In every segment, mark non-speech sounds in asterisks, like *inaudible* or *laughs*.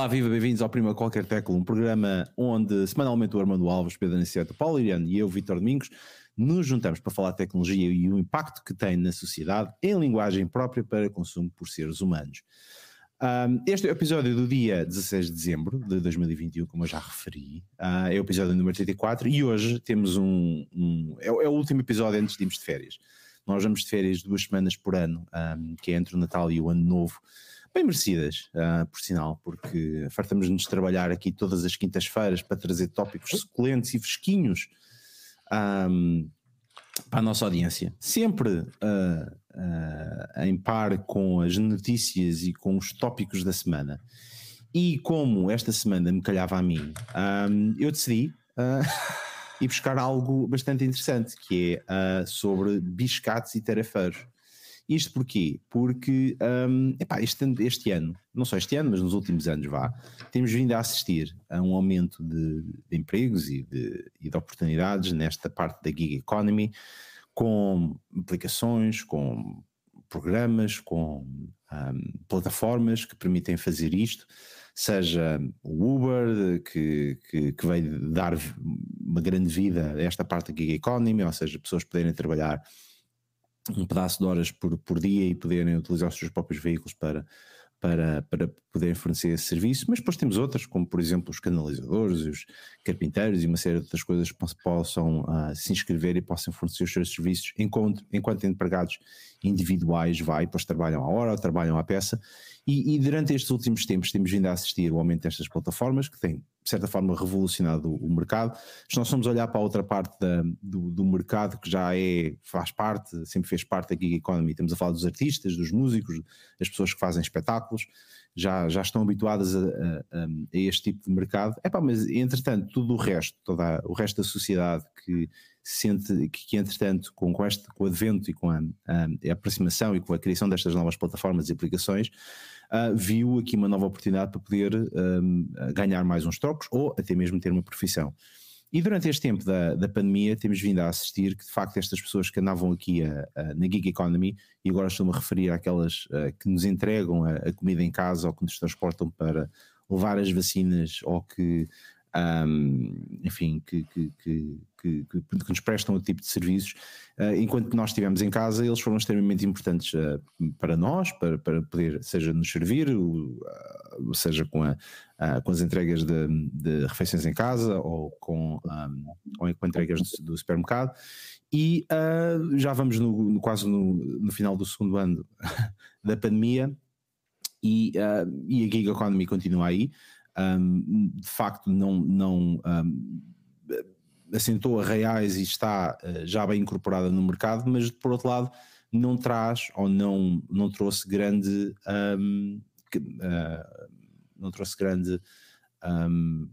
Olá, viva, bem-vindos ao Prima Qualquer Tecla, um programa onde semanalmente o Armando Alves, Pedro Aniceto, Paulo Iriano e eu, Vitor Domingos, nos juntamos para falar de tecnologia e o impacto que tem na sociedade em linguagem própria para consumo por seres humanos. Um, este é o episódio do dia 16 de dezembro de 2021, como eu já referi, uh, é o episódio número 34 e hoje temos um. um é, é, o último episódio antes de irmos de férias. Nós vamos de férias duas semanas por ano, um, que é entre o Natal e o Ano Novo bem merecidas, uh, por sinal, porque fartamos-nos trabalhar aqui todas as quintas-feiras para trazer tópicos suculentos e fresquinhos um, para a nossa audiência. Sempre uh, uh, em par com as notícias e com os tópicos da semana. E como esta semana me calhava a mim, um, eu decidi *laughs* ir buscar algo bastante interessante, que é sobre biscates e tarefeiros. Isto porquê? Porque um, epá, este, este, ano, não só este ano, mas nos últimos anos, vá, temos vindo a assistir a um aumento de, de empregos e de, e de, oportunidades nesta parte da gig economy, com aplicações, com programas, com um, plataformas que permitem fazer isto, seja o Uber, que, que, que veio dar uma grande vida a esta parte da gig economy, ou seja, pessoas poderem trabalhar um pedaço de horas por, por dia e poderem utilizar os seus próprios veículos para, para, para poderem fornecer esse serviço, mas depois temos outras, como por exemplo os canalizadores, os carpinteiros e uma série de outras coisas que possam uh, se inscrever e possam fornecer os seus serviços enquanto, enquanto empregados individuais vai, depois trabalham à hora trabalham à peça. E, e, durante estes últimos tempos temos vindo a assistir ao aumento destas plataformas que têm de certa forma revolucionado o, mercado. Se nós formos olhar para a outra parte da, do, do, mercado que já é, faz parte, sempre fez parte da gig economy, estamos a falar dos artistas, dos músicos, das pessoas que fazem espetáculos, já, já estão habituadas a, a, a este tipo de mercado. Epá, mas entretanto, tudo o resto, todo o resto da sociedade que sente que, que entretanto, com, com, este, com o advento e com a, a, aproximação e com a criação destas novas plataformas e aplicações, uh, viu aqui uma nova oportunidade para poder um, ganhar mais uns trocos ou até mesmo ter uma profissão. E durante este tempo da, da pandemia temos vindo a assistir que de facto estas pessoas que andavam aqui a, a, na gig economy, e agora estou-me a referir àquelas uh, que nos entregam a, a, comida em casa ou que nos transportam para levar as vacinas ou que um, enfim, que, que, que, que, nos prestam o tipo de serviços, uh, enquanto nós estivemos em casa, eles foram extremamente importantes uh, para nós, para, para poder, seja nos servir, uh, seja com, a, com as entregas de, de, refeições em casa ou com, um, ou com entregas do, do supermercado. E já vamos no, no quase no, no, final do segundo ano *laughs* da pandemia, e, e a gig economy continua aí um, de facto não, não um, assentou a reais e está uh, já bem incorporada no mercado, mas por outro lado não traz ou não, não trouxe grande um, uh, não trouxe grande uh,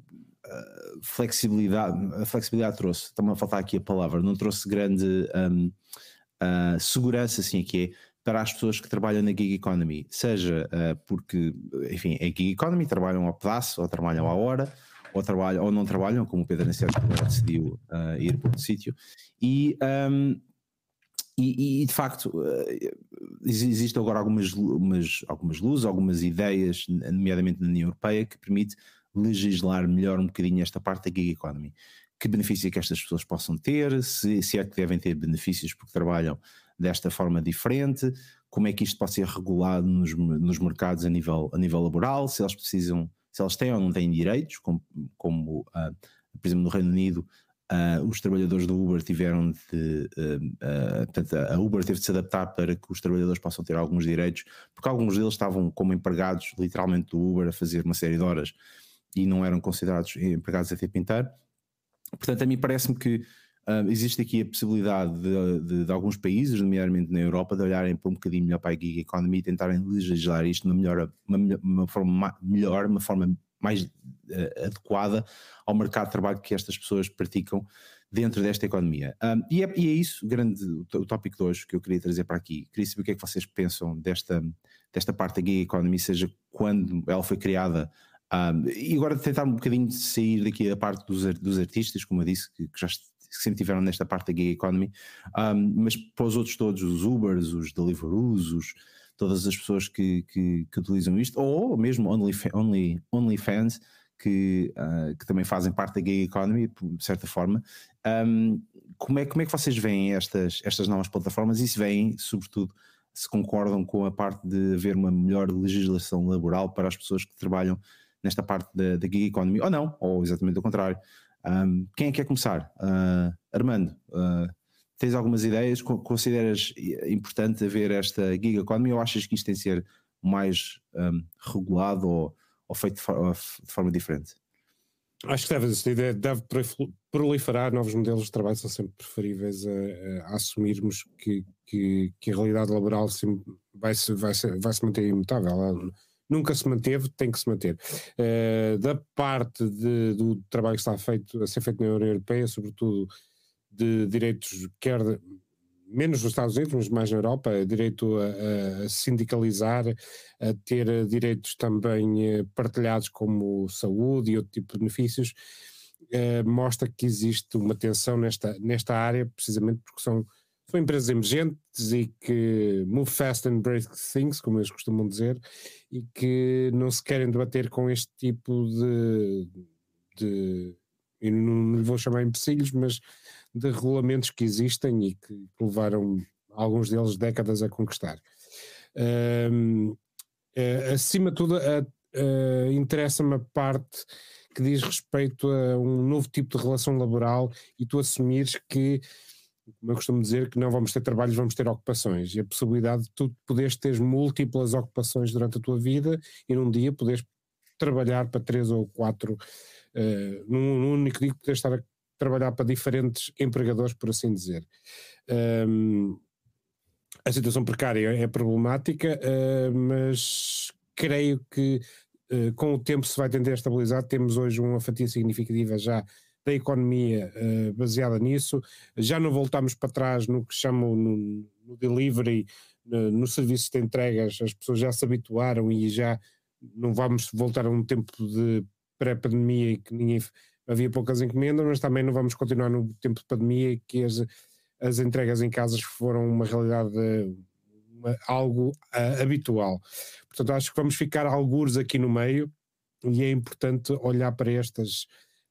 flexibilidade, a flexibilidade trouxe, está-me a faltar aqui a palavra, não trouxe grande uh, segurança, assim que é, para as pessoas que trabalham na gig economy, seja uh, porque, enfim, é gig economy, trabalham ao pedaço ou trabalham à hora, ou, trabalham, ou não trabalham, como o Pedro Aniceto decidiu uh, ir para o sítio, e, um, e, e, de facto uh, existem agora algumas, umas, algumas luzes, algumas ideias, nomeadamente na União Europeia, que permite legislar melhor um bocadinho esta parte da gig economy. Que benefício é que estas pessoas possam ter, se, se é que devem ter benefícios porque trabalham desta forma diferente, como é que isto pode ser regulado nos, nos mercados a nível, a nível laboral, se eles precisam, se eles têm ou não têm direitos, como, como uh, por exemplo no Reino Unido uh, os trabalhadores do Uber tiveram de, uh, portanto a Uber teve de se adaptar para que os trabalhadores possam ter alguns direitos, porque alguns deles estavam como empregados literalmente do Uber a fazer uma série de horas e não eram considerados empregados a tempo inteiro. Portanto, a mim parece-me que Existe aqui a possibilidade de, de, de, alguns países, nomeadamente na Europa, de olharem para um bocadinho melhor para a gig economy e tentarem legislar isto de uma, uma, uma forma melhor, uma forma mais uh, adequada ao mercado de trabalho que estas pessoas praticam dentro desta economia. Um, e, é, e, é, isso, grande, o tópico de hoje que eu queria trazer para aqui. Queria saber o que é que vocês pensam desta, desta parte da gig economy, seja quando ela foi criada um, e agora tentar um bocadinho sair daqui da parte dos, dos artistas, como eu disse, que, que já que sempre tiveram nesta parte da gig economy, um, mas para os outros todos, os Ubers, os Deliveroo, os, todas as pessoas que, que, que utilizam isto, ou mesmo OnlyFans, only, only que, uh, que também fazem parte da gig economy, de certa forma. Um, como, é, como é que vocês veem estas, estas novas plataformas e se veem, sobretudo, se concordam com a parte de haver uma melhor legislação laboral para as pessoas que trabalham nesta parte da, da gig economy, ou não, ou exatamente o contrário. Um, quem é que quer começar? Uh, Armando, uh, tens algumas ideias? Consideras importante haver esta gig economy ou achas que isto tem de ser mais um, regulado ou, ou feito de, for de, forma diferente? Acho que deve, deve proliferar novos modelos de trabalho, são sempre preferíveis a, a assumirmos que, que, que, a realidade laboral vai se, vai, se, vai se manter imutável. Nunca se manteve, tem que se manter. Uh, da parte de, do trabalho que está feito, a ser feito na União Europeia, sobretudo de direitos, quer menos nos Estados Unidos, mas mais na Europa, direito a, a sindicalizar, a ter direitos também eh, partilhados como saúde e outro tipo de benefícios, eh, mostra que existe uma tensão nesta, nesta área, precisamente porque são, são empresas emergentes e que move fast and break things, como eles costumam dizer, e que não se querem debater com este tipo de, de eu não, não lhe vou chamar empecilhos, mas de regulamentos que existem e que levaram alguns deles décadas a conquistar. Um, uh, acima de tudo, interessa-me a parte que diz respeito a um novo tipo de relação laboral e tu assumires que, como eu costumo dizer, que não vamos ter trabalhos, vamos ter ocupações. E a possibilidade de tu poderes ter múltiplas ocupações durante a tua vida e num dia poderes trabalhar para três ou quatro, uh, num, num único dia poderes estar a trabalhar para diferentes empregadores, por assim dizer. Um, a situação precária é problemática, uh, mas creio que uh, com o tempo se vai tender a estabilizar. Temos hoje uma fatia significativa já da economia uh, baseada nisso. Já não voltamos para trás no que chamam no, no delivery, no, no, serviço de entregas, as pessoas já se habituaram e já não vamos voltar a um tempo de pré-pandemia e que ninguém havia poucas encomendas, mas também não vamos continuar no tempo de pandemia que as, as entregas em casas foram uma realidade, uma, algo uh, habitual. Portanto, acho que vamos ficar algures aqui no meio e é importante olhar para estas,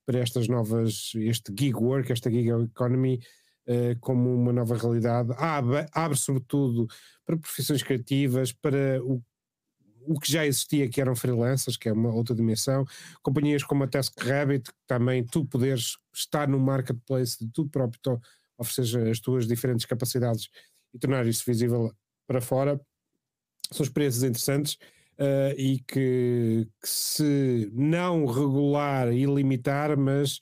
para estas novas, este gig work, esta gig economy, uh, como uma nova realidade. Abre, abre sobretudo para profissões criativas, para o o que já existia, que eram freelancers, que é uma outra dimensão, companhias como a TaskRabbit, que também tu poderes estar no marketplace de tu próprio oferecer as tuas diferentes capacidades e tornar isso visível para fora, são experiências interessantes uh, e que, que, se não regular e limitar, mas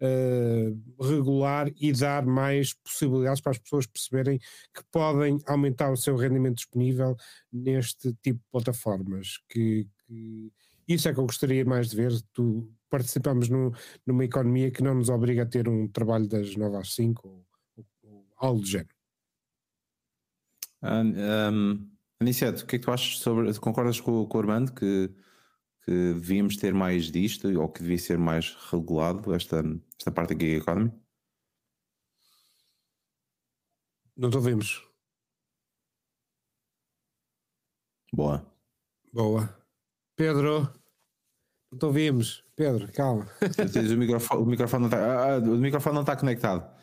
uh, regular e dar mais possibilidades para as pessoas perceberem que podem aumentar o seu rendimento disponível neste tipo de plataformas. Que, que isso é que eu gostaria mais de ver. Tu participamos no, numa economia que não nos obriga a ter um trabalho das 9 às 5 ou, ou, ou algo do género. Um, Aniceto, o que é que tu achas sobre. Concordas com, com o Armando que que devíamos ter mais disto ou que devia ser mais regulado esta, esta parte da gig economy? Não te ouvimos. Boa. Boa. Pedro, não te ouvimos. Pedro, calma. o microfone, o microfone não está, ah, ah, o microfone não está conectado.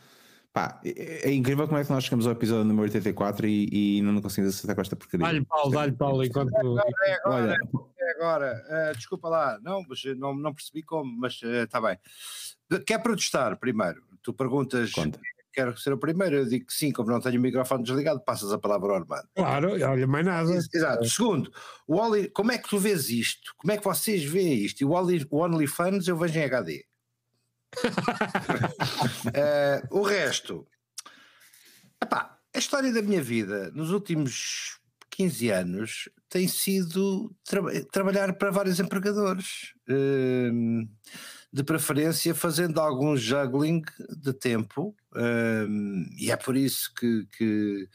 Pá, é, é incrível como é que nós chegamos ao episódio número 84 e, e não conseguimos acertar com esta porcaria. Dá-lhe Paulo, dá-lhe Paulo, enquanto. Agora, é agora, Olha. é agora. Uh, desculpa lá, não, mas não, não percebi como, mas está uh, bem. Quer protestar primeiro? Tu perguntas. Conta. Quero ser o primeiro, eu digo que sim, como não tenho o microfone desligado, passas a palavra ao Armando. Claro, olha, mais nada. Exato. Segundo, o Oli, como é que tu vês isto? Como é que vocês veem isto? E o OnlyFans eu vejo em HD uh, *laughs* o resto, epá, a história da minha vida nos últimos 15 anos tem sido tra trabalhar para vários empregadores, uh, de preferência fazendo algum juggling de tempo, uh, e é por isso que, que,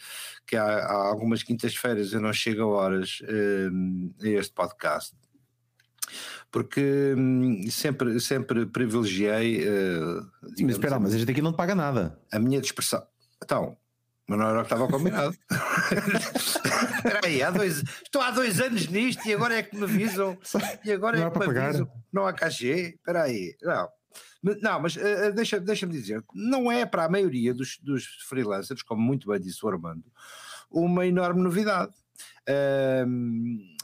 que há, há, algumas quintas-feiras eu não chego a horas a este podcast porque hum, sempre, sempre privilegiei. Uh, mas espera, mas a gente aqui não te paga nada. A minha dispersão. Então, Mas não era o que estava combinado. *laughs* Espera aí, há dois, estou há dois anos nisto e agora é que me avisam. E agora não é que me pagar. avisam. Não há cachê. Espera aí. Não. Não, mas uh, deixa-me deixa dizer, não é para a maioria dos, dos freelancers, como muito bem disse o Armando, uma enorme novidade.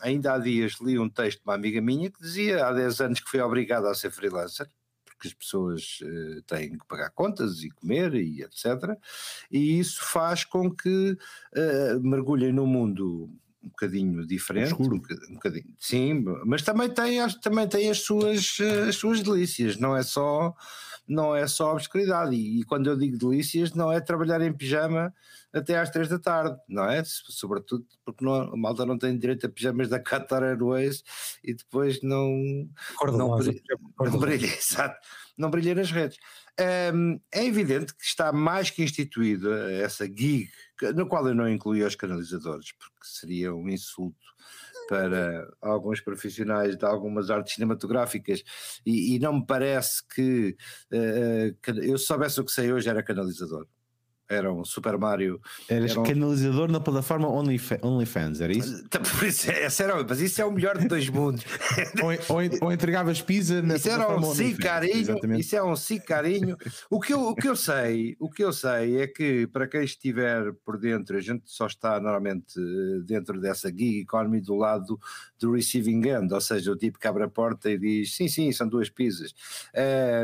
Ainda há dias li um texto de uma amiga minha que dizia há 10 anos que foi obrigada a ser freelancer, porque as pessoas uh, têm que pagar contas e comer e etc. E isso faz com que uh, mergulhem no mundo um bocadinho diferente, um, um bocadinho, sim, mas também tem, também tem as, suas, eh, as suas delícias, não é só não é só obscuridade. E, e, quando eu digo delícias, não é trabalhar em pijama até às três da tarde, não é? Sobretudo porque não, a malta não tem direito a pijamas da Qatar Airways e depois não, não, brilha, não brilha, *laughs* exato, não brilha nas redes. Um, é evidente que está mais que instituída essa gig, no qual eu não incluí os canalizadores, porque seria um insulto para alguns profissionais de algumas artes cinematográficas e, e não me parece que uh, eu soubesse o que sei hoje era canalizador era um Super Mario. Eras um... canalizador na plataforma OnlyFans, Only era isso? *laughs* isso é, era, mas isso é o melhor de dois mundos. *laughs* ou, ou, ou, entregavas pizza na isso era um cicarinho, Isso é um cicarinho. O que, eu, o que eu sei, o que eu sei é que para quem estiver por dentro, a gente só está normalmente eh, dentro dessa gig economy do lado do receiving end, ou seja, o tipo que abre a porta e diz sim, sim, são duas pizzas.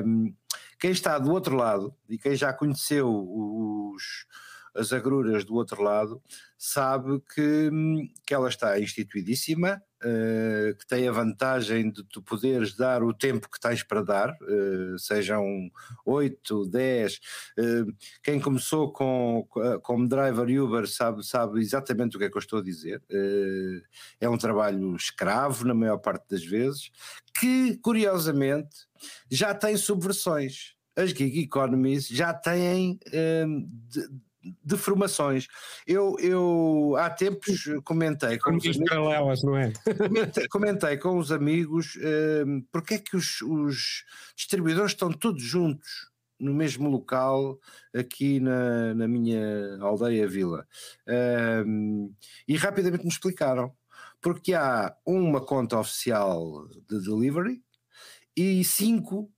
Um, quem está do outro lado e quem já conheceu os, as agruras do outro lado sabe que, que ela está instituidíssima, uh, que tem a vantagem de tu poderes dar o tempo que tens para dar, uh, sejam 8, 10. Uh, quem começou com, como driver Uber sabe, sabe exatamente o que é que eu estou a dizer. É um trabalho escravo, na maior parte das vezes, que curiosamente já tem subversões. As gig economies já têm de, deformações. Eu, eu há tempos comentei com os amigos, paralelas, não é? Comentei, comentei, com os amigos um, porque é que os, os distribuidores estão todos juntos no mesmo local aqui na, na minha aldeia vila. Um, e rapidamente me explicaram. Porque há uma conta oficial de delivery e cinco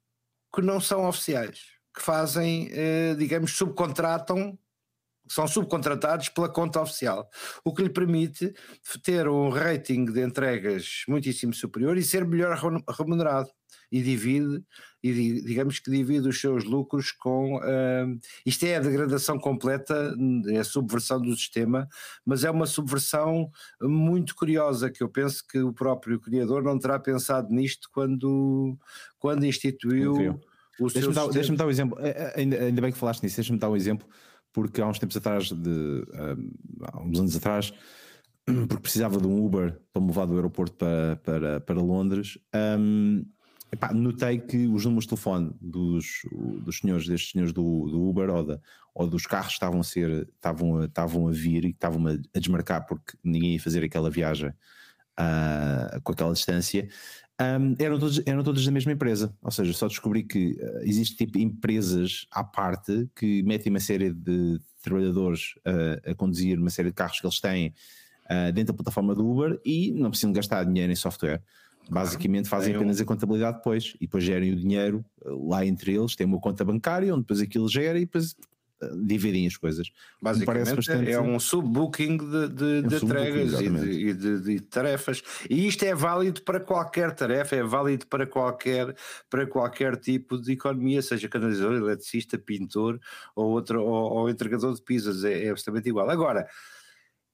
que não são oficiais, que fazem, eh, digamos, subcontratam são subcontratados pela conta oficial, o que lhe permite ter um rating de entregas muitíssimo superior e ser melhor remunerado. E divide, e digamos que divide os seus lucros com. Uh, isto é a degradação completa, é a subversão do sistema, mas é uma subversão muito curiosa que eu penso que o próprio criador não terá pensado nisto quando, quando instituiu. Deixa-me dar, deixa dar um exemplo, é, é, ainda, ainda bem que falaste nisso, deixa-me dar um exemplo porque há uns tempos atrás, de, há uns anos atrás, porque precisava de um Uber para me levar do aeroporto para, para, para Londres, um, epá, notei que os números de telefone dos, dos senhores, destes senhores do, do Uber ou, da, ou dos carros estavam a ser, estavam estavam a vir e estavam a, a desmarcar porque ninguém ia fazer aquela viagem uh, com aquela distância um, eram, todos, eram todas da mesma empresa. Ou seja, só descobri que uh, existe tipo empresas à parte que metem uma série de trabalhadores uh, a conduzir uma série de carros que eles têm uh, dentro da plataforma do Uber e não precisam gastar dinheiro em software. Basicamente fazem apenas a contabilidade depois e depois gerem o dinheiro lá entre eles, têm uma conta bancária onde depois aquilo gera e depois dividem as coisas. Basicamente bastante... é um subbooking de, de, é um entregas e, de, de, de, tarefas. E isto é válido para qualquer tarefa, é válido para qualquer, para qualquer tipo de economia, seja canalizador, eletricista, pintor ou, outro, ou, ou entregador de pizzas, é, é absolutamente igual. Agora,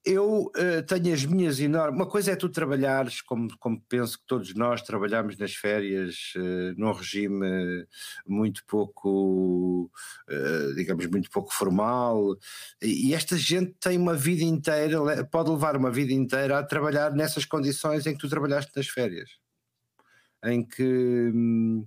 eu uh, tenho as minhas enormes. Uma coisa é tu trabalhares, como, como penso que todos nós trabalhamos nas férias, uh, num regime muito pouco, uh, digamos, muito pouco formal, e, esta gente tem uma vida inteira, pode levar uma vida inteira a trabalhar nessas condições em que tu trabalhaste nas férias, em que. Hum,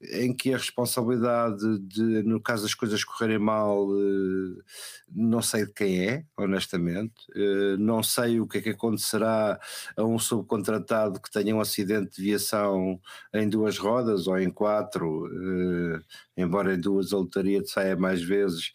em que a responsabilidade de, no caso das coisas correrem mal, eh, não sei de quem é, honestamente. Eh, não sei o que é que acontecerá a um subcontratado que tenha um acidente de viação em duas rodas ou em quatro, eh, embora em duas a lotaria saia mais vezes,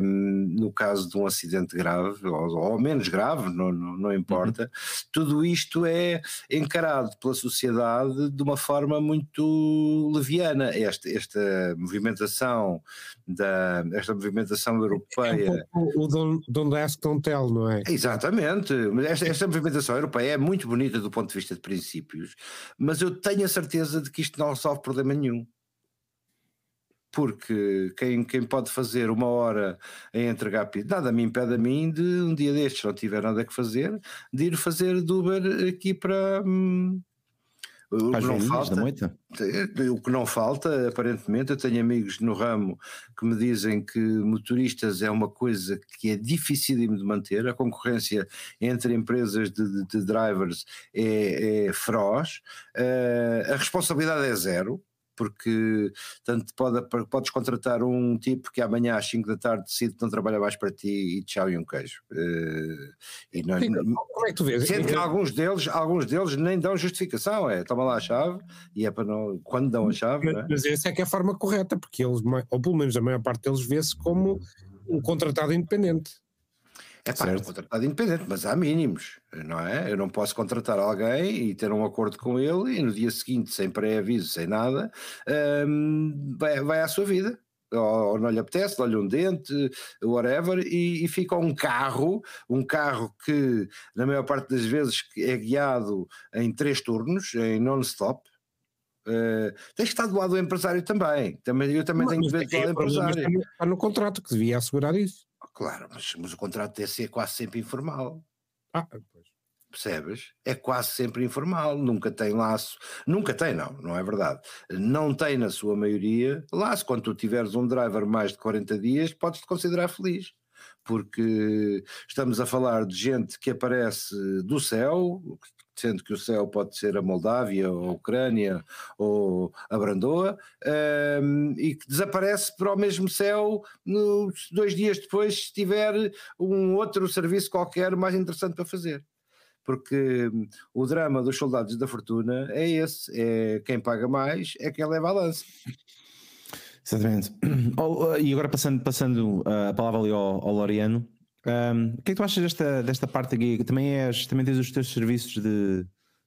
no caso de um acidente grave, ou, menos grave, não, não, não importa. Uhum. Tudo isto é encarado pela sociedade de uma forma muito leviana. Esta, esta movimentação da esta movimentação europeia. É um o don't, don't ask, don't tell, não é? Exatamente. Esta, esta movimentação europeia é muito bonita do ponto de vista de princípios, mas eu tenho a certeza de que isto não resolve problema nenhum porque quem, quem pode fazer uma hora em entregar nada me impede a mim de um dia destes, não tiver nada que fazer, de ir fazer de Uber aqui para. Hum, o que, não falta, o que não falta, aparentemente, eu tenho amigos no ramo que me dizem que motoristas é uma coisa que é dificílimo de manter, a concorrência entre empresas de, de, de drivers é, é feroz, uh, a responsabilidade é zero, porque tanto pode, podes contratar um tipo que amanhã às 5 da tarde decide que não trabalha mais para ti e tchau e um queijo. Uh, e não, Sim, como é que tu vês? Sendo que alguns deles, alguns deles nem dão justificação, é toma lá a chave e é para não, quando dão a chave. Mas, é? mas essa é que é a forma correta, porque eles, ou pelo menos a maior parte deles vê-se como um contratado independente. É pá, um contratado independente, mas há mínimos, não é? Eu não posso contratar alguém e ter um acordo com ele e no dia seguinte, sem pré-aviso, sem nada, um, vai, vai à sua vida. Ou, ou, não lhe apetece, dá-lhe um dente, whatever, e, e, fica um carro, um carro que na maior parte das vezes é guiado em três turnos, em non-stop, Uh, tens que estar do lado do empresário também. também eu também não, tenho que ver do lado do empresário. Está no contrato que devia assegurar isso. Claro, mas, mas o contrato deve ser quase sempre informal. Ah, pois. Percebes? É quase sempre informal, nunca tem laço, nunca tem, não, não é verdade. Não tem na sua maioria laço. Quando tu tiveres um driver mais de 40 dias, podes-te considerar feliz porque estamos a falar de gente que aparece do céu, sendo que o céu pode ser a Moldávia, ou a Ucrânia, ou a Brandoa, um, e que desaparece para o mesmo céu nos dois dias depois, se tiver um outro serviço qualquer mais interessante para fazer. Porque hum, o drama dos soldados da fortuna é esse: é quem paga mais é quem leva a lança. Exatamente. Oh, e agora passando, passando a palavra ali ao, ao Loriano, um, o que é que tu achas desta, desta parte aqui? Também, és, também tens os teus serviços de,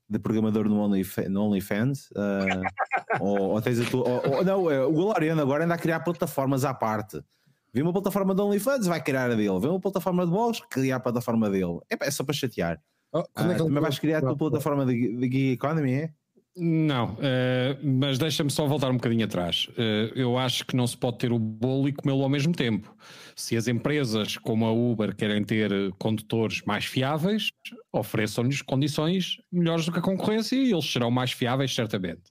de programador no, OnlyFans? No OnlyFans uh, ou, ou, tens a tua. Ou, ou, não, é, o Galariano agora anda a criar plataformas à parte. Vê uma plataforma de OnlyFans, vai criar a dele. Vê uma plataforma de blogs, criar a plataforma dele. É, é só para chatear. Oh, uh, é também vais criar a tua plataforma de, de Gig Economy, é? Não, uh, mas deixa-me só voltar um bocadinho atrás. Uh, eu acho que não se pode ter o bolo e comê-lo ao mesmo tempo. Se as empresas como a Uber querem ter condutores mais fiáveis, ofereçam-lhes condições melhores do que a concorrência e eles serão mais fiáveis, certamente.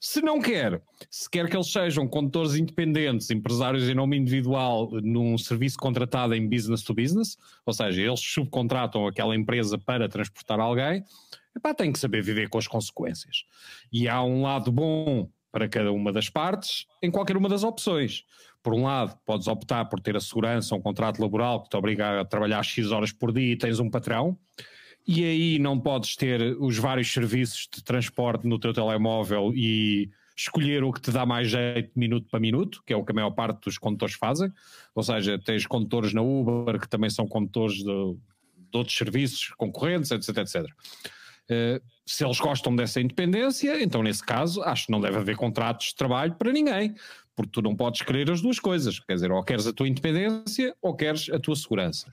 Se não quer, se quer que eles sejam condutores independentes, empresários em nome individual, num serviço contratado em business to business, ou seja, eles subcontratam aquela empresa para transportar alguém, epá, tem que saber viver com as consequências. E há um lado bom para cada uma das partes em qualquer uma das opções. Por um lado, podes optar por ter a segurança, um contrato laboral que te obriga a trabalhar X horas por dia e tens um patrão, e aí não podes ter os vários serviços de transporte no teu telemóvel e escolher o que te dá mais jeito minuto para minuto, que é o que a maior parte dos condutores fazem. Ou seja, tens condutores na Uber que também são condutores de, de outros serviços concorrentes, etc, etc. Uh, se eles gostam dessa independência, então nesse caso acho que não deve haver contratos de trabalho para ninguém, porque tu não podes querer as duas coisas, quer dizer, ou queres a tua independência ou queres a tua segurança.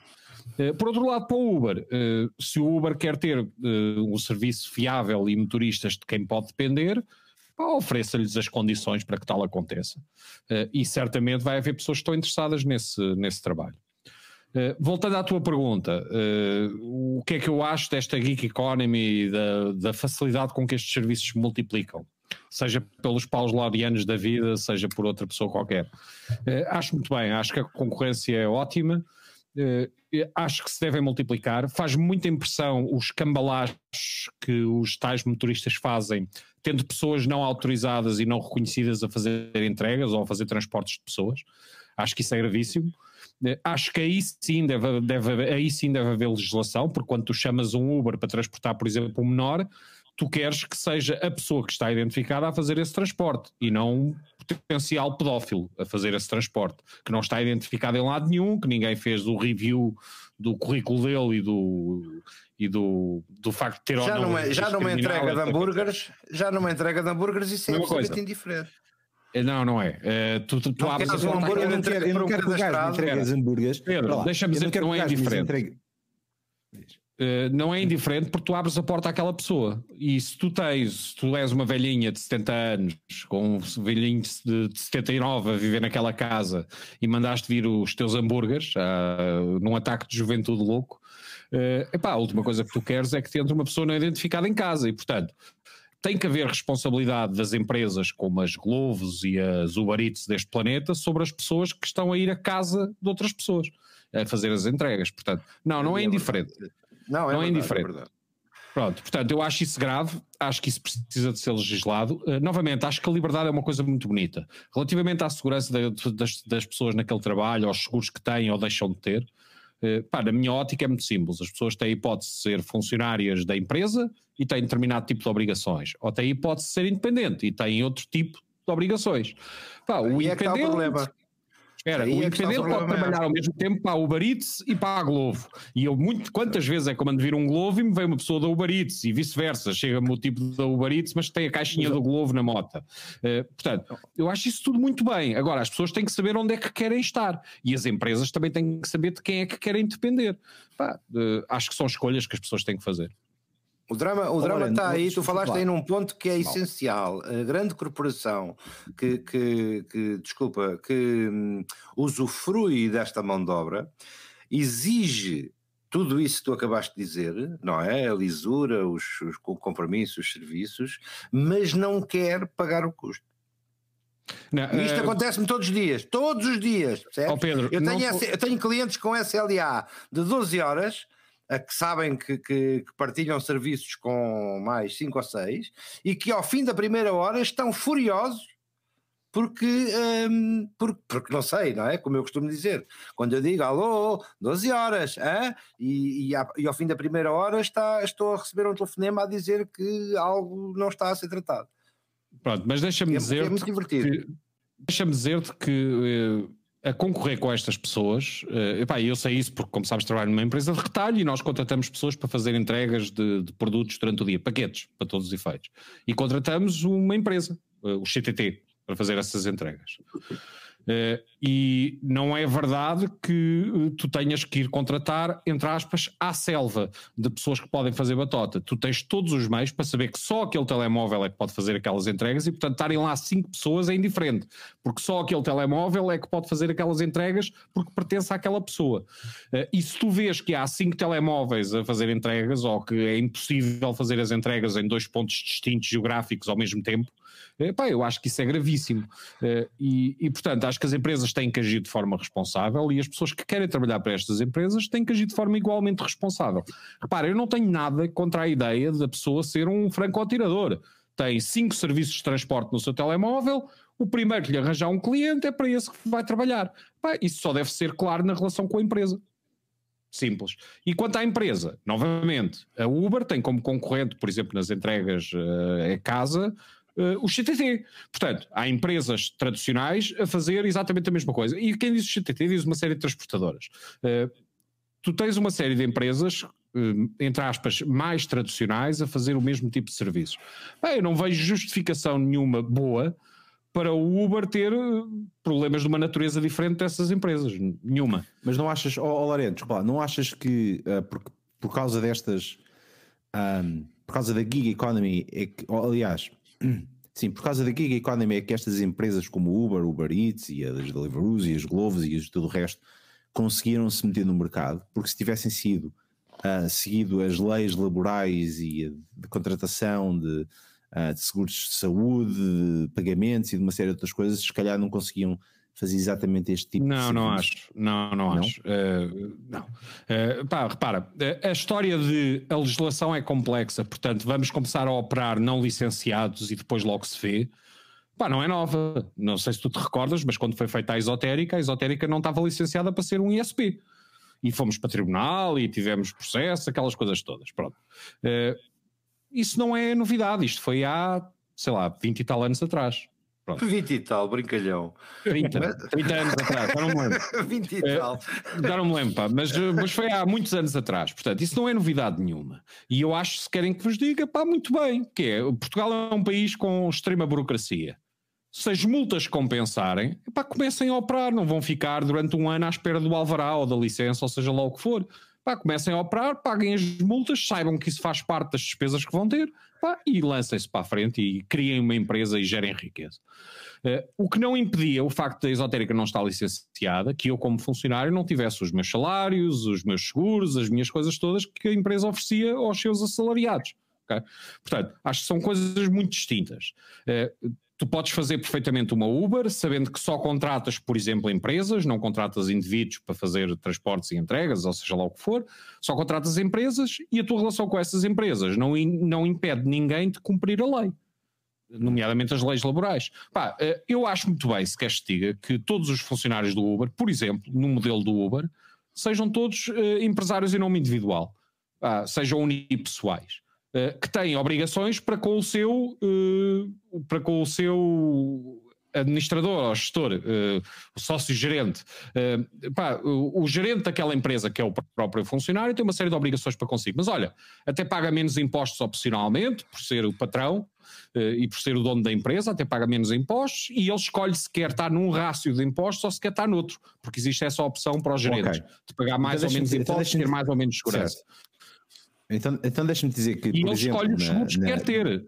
Uh, por outro lado, para o Uber, uh, se o Uber quer ter um serviço fiável e motoristas de quem pode depender, ofereça-lhes as condições para que tal aconteça. e certamente vai haver pessoas que estão interessadas nesse, nesse trabalho. Eh, voltando à tua pergunta, o que é que eu acho desta gig economy da, da, facilidade com que estes serviços se multiplicam? Seja pelos paus laureanos da vida, seja por outra pessoa qualquer. Uh, acho muito bem, acho que a concorrência é ótima, acho que se devem multiplicar. Faz muita impressão os cambalachos que os tais motoristas fazem tendo pessoas não autorizadas e não reconhecidas a fazer entregas ou a fazer transportes de pessoas. Acho que isso é gravíssimo. Eh, acho que aí sim deve, deve, aí sim deve haver legislação, porque quando tu chamas um Uber para transportar, por exemplo, um menor, tu queres que seja a pessoa que está identificada a fazer esse transporte e não um potencial pedófilo a fazer esse transporte, que não está identificado em lado nenhum, que ninguém fez o review do currículo dele e do, e do, do facto de ter já ou não. Numa, já numa entrega de hambúrgueres, já numa entrega de hambúrgueres, isso é absolutamente indiferente. Eh, não, não é. Uh, tu, tu, tu não abres a um hambúrguer, eu não quero, eu não quero que o gajo entregue as hambúrgueres. Pedro, deixa-me dizer que não é indiferente. Uh, não é indiferente porque tu abres a porta àquela pessoa. E se tu tens, se tu és uma velhinha de 70 anos, com um velhinho de, de 79 a viver naquela casa e mandaste vir os teus hambúrgueres uh, num ataque de juventude louco, uh, epá, a última coisa que tu queres é que te entre uma pessoa não identificada em casa. E portanto, tem que haver responsabilidade das empresas como as Globos e as Uber Eats deste planeta sobre as pessoas que estão a ir à casa de outras pessoas a fazer as entregas. Portanto, não, não é, é indiferente. Não, é, não é verdade, indiferente. É Pronto, portanto, eu acho isso grave, acho que isso precisa de ser legislado. Uh, novamente, acho que a liberdade é uma coisa muito bonita. Relativamente à segurança de, das, das, pessoas naquele trabalho, aos seguros que têm ou deixam de ter, uh, pá, na minha ótica é muito simples. As pessoas têm a hipótese de ser funcionárias da empresa e têm determinado tipo de obrigações, ou têm a hipótese de ser independente e têm outro tipo de obrigações. Pá, o e independente, é que está o problema. Espera, o independente pode trabalhar ao mesmo tempo para a Uber Eats e para a Glovo. E eu, muito, quantas vezes é que eu mando vir um Glovo e me vem uma pessoa da Uber Eats e vice-versa. Chega-me o tipo da Uber Eats, mas tem a caixinha do Glovo na moto. Uh, portanto, eu acho isso tudo muito bem. Agora, as pessoas têm que saber onde é que querem estar. E as empresas também têm que saber de quem é que querem depender. Pá, uh, acho que são escolhas que as pessoas têm que fazer. O drama, o drama está aí, tu falaste aí num ponto que é essencial. A grande corporação que, que, que desculpa, que hum, usufrui desta mão de obra exige tudo isso que tu acabaste de dizer, não é? A lisura, os, os compromissos, os serviços, mas não quer pagar o custo. Não, Isto uh... acontece-me todos os dias, todos os dias. Oh, Pedro, eu, tenho, não... eu tenho clientes com SLA de 12 horas que sabem que, que, que, partilham serviços com mais 5 ou 6 e que ao fim da primeira hora estão furiosos porque, um, porque, porque não sei, não é? Como eu costumo dizer, quando eu digo alô, 12 horas? E, e, e ao fim da primeira hora está, estou a receber um telefonema a dizer que algo não está a ser tratado. Pronto, mas deixa-me é, dizer. É muito divertido. Deixa-me dizer-te que eh, a concorrer com estas pessoas, uh, epá, eu sei isso porque, como sabes, trabalho numa empresa de retalho e nós contratamos pessoas para fazer entregas de, de produtos durante o dia, paquetes, para todos os efeitos. E contratamos uma empresa, uh, o CTT, para fazer essas entregas. Uh, e não é verdade que uh, tu tenhas que ir contratar, entre aspas, à selva de pessoas que podem fazer batota. Tu tens todos os meios para saber que só aquele telemóvel é que pode fazer aquelas entregas e, portanto, estarem lá cinco pessoas é indiferente, porque só aquele telemóvel é que pode fazer aquelas entregas porque pertence àquela pessoa. Uh, e se tu vês que há cinco telemóveis a fazer entregas ou que é impossível fazer as entregas em dois pontos distintos geográficos ao mesmo tempo, Epá, eu acho que isso é gravíssimo. Eh, e, e, portanto, acho que as empresas têm que agir de forma responsável e as pessoas que querem trabalhar para estas empresas têm que agir de forma igualmente responsável. Repara, eu não tenho nada contra a ideia da pessoa ser um franco-atirador. Tem cinco serviços de transporte no seu telemóvel, o primeiro que lhe arranjar um cliente é para esse que vai trabalhar. isso só deve ser claro na relação com a empresa. Simples. E quanto à empresa, novamente, a Uber tem como concorrente, por exemplo, nas entregas uh, a casa, uh, o CTT. Portanto, há empresas tradicionais a fazer exatamente a mesma coisa. E quem diz CTT diz uma série de transportadoras. Uh, tu tens uma série de empresas uh, entre aspas, mais tradicionais a fazer o mesmo tipo de serviços. Bem, eu não vejo justificação nenhuma boa para o Uber ter problemas de uma natureza diferente dessas empresas. Nenhuma. Mas não achas, ó oh, oh não achas que uh, por, por causa destas, um, por causa da gig economy, é que, aliás, Sim, por causa da gig economy é que estas empresas como Uber, Uber Eats e as Deliveroo e as Globos e tudo o resto conseguiram se meter no mercado, porque se tivessem sido uh, seguido as leis laborais e de contratação de, uh, de seguros de saúde, de pagamentos e de uma série de outras coisas, se calhar não conseguiam fazia exatamente este tipo não, de Não, não acho. Não, não, não? acho. Uh, não. Uh, pá, repara, a história de a legislação é complexa, portanto, vamos começar a operar não licenciados e depois logo se vê. Pá, não é nova. Não sei se tu te recordas, mas quando foi feita a esotérica, a esotérica não estava licenciada para ser um ISP. E fomos para tribunal e tivemos processo, aquelas coisas todas. Pronto. Uh, isso não é novidade. Isto foi há, sei lá, 20 e tal anos atrás. Pronto. 20 e tal, brincalhão. 30, 30 anos atrás, já não me lembro. *laughs* 20 e tal. Uh, já não me lembro, pá, mas, mas foi há muitos anos atrás. Portanto, isso não é novidade nenhuma. E eu acho, se querem que vos diga, pá, muito bem, que é, Portugal é um país com extrema burocracia. Se as multas compensarem, pá, comecem a operar, não vão ficar durante um ano à espera do alvará ou da licença, ou seja lá o que for. Pá, comecem a operar, paguem as multas, saibam que isso faz parte das despesas que vão ter pá, e lancem-se para a frente e criem uma empresa e gerem riqueza. Uh, o que não impedia o facto da esotérica não estar licenciada, que eu, como funcionário, não tivesse os meus salários, os meus seguros, as minhas coisas todas que a empresa oferecia aos seus assalariados. Okay? Portanto, acho que são coisas muito distintas. Uh, tu podes fazer perfeitamente uma Uber, sabendo que só contratas, por exemplo, empresas, não contratas indivíduos para fazer transportes e entregas, ou seja lá o que for, só contratas empresas e a tua relação com essas empresas não, não impede ninguém de cumprir a lei, nomeadamente as leis laborais. Pá, eh, eu acho muito bem, se queres te diga, que todos os funcionários do Uber, por exemplo, no modelo do Uber, sejam todos uh, empresários em nome individual, sejam unipessoais. Eh, que têm obrigações para com o seu, uh, para com o seu administrador ou gestor, uh, o sócio-gerente. Uh, o, o, gerente daquela empresa, que é o próprio funcionário, tem uma série de obrigações para consigo. Mas olha, até paga menos impostos opcionalmente, por ser o patrão uh, e por ser o dono da empresa, até paga menos impostos e ele escolhe se quer estar num rácio de impostos ou se quer estar noutro, porque existe essa opção para os gerentes, okay. de pagar mais então, ou menos impostos e ter mais ou menos segurança. Certo. Então, então deixa-me dizer que. E por ele exemplo, escolhe os seguros que quer ter.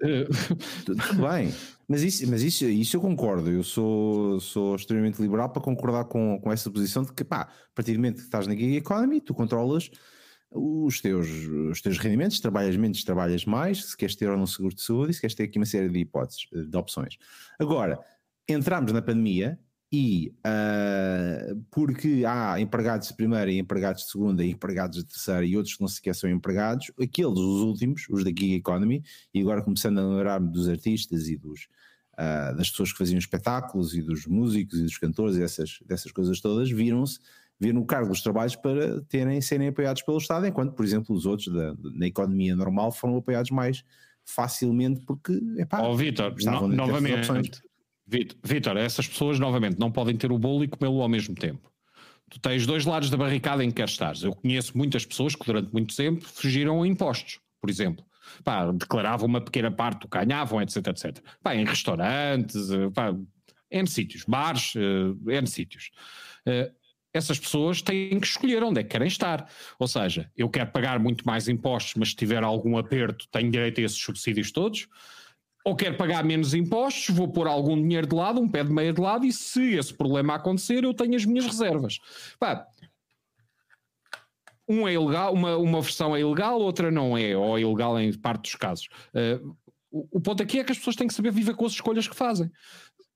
Tudo bem, mas, isso, mas isso, isso eu concordo. Eu sou, sou extremamente liberal para concordar com, com essa posição de que, pá, a partir do momento que estás na gig economy, tu controlas os teus, os teus rendimentos, trabalhas menos, trabalhas mais, se queres ter ou não seguro de saúde, e se queres ter aqui uma série de hipóteses, de opções. Agora, entramos na pandemia e uh, porque há empregados de primeira e empregados de segunda e empregados de terceira e outros que não sequer são empregados, aqueles, os últimos, os da gig economy, e agora começando a lembrar-me dos artistas e dos, uh, das pessoas que faziam espetáculos e dos músicos e dos cantores e essas, dessas coisas todas, viram-se viram o cargo dos trabalhos para terem, serem apoiados pelo Estado, enquanto, por exemplo, os outros da, na economia normal foram apoiados mais facilmente porque, epá, oh, Vitor, no, novamente, Vitor, essas pessoas, novamente, não podem ter o bolo e comê-lo ao mesmo tempo. Tu tens dois lados da barricada em que queres estar. Eu conheço muitas pessoas que durante muito tempo fugiram a impostos, por exemplo. Pá, declaravam uma pequena parte do que ganhavam, etc, etc. Pá, em restaurantes, eh, pá, sítios, bares, uh, N sítios. Uh, essas pessoas têm que escolher onde é que querem estar. Ou seja, eu quero pagar muito mais impostos, mas se tiver algum aperto, tenho direito a esses subsídios todos ou quero pagar menos impostos, vou pôr algum dinheiro de lado, um pé de meia de lado, e se esse problema acontecer, eu tenho as minhas reservas. Pá, um é ilegal, uma, uma versão é ilegal, outra não é, ou é ilegal em parte dos casos. Uh, o, o, ponto aqui é que as pessoas têm que saber viver com as escolhas que fazem.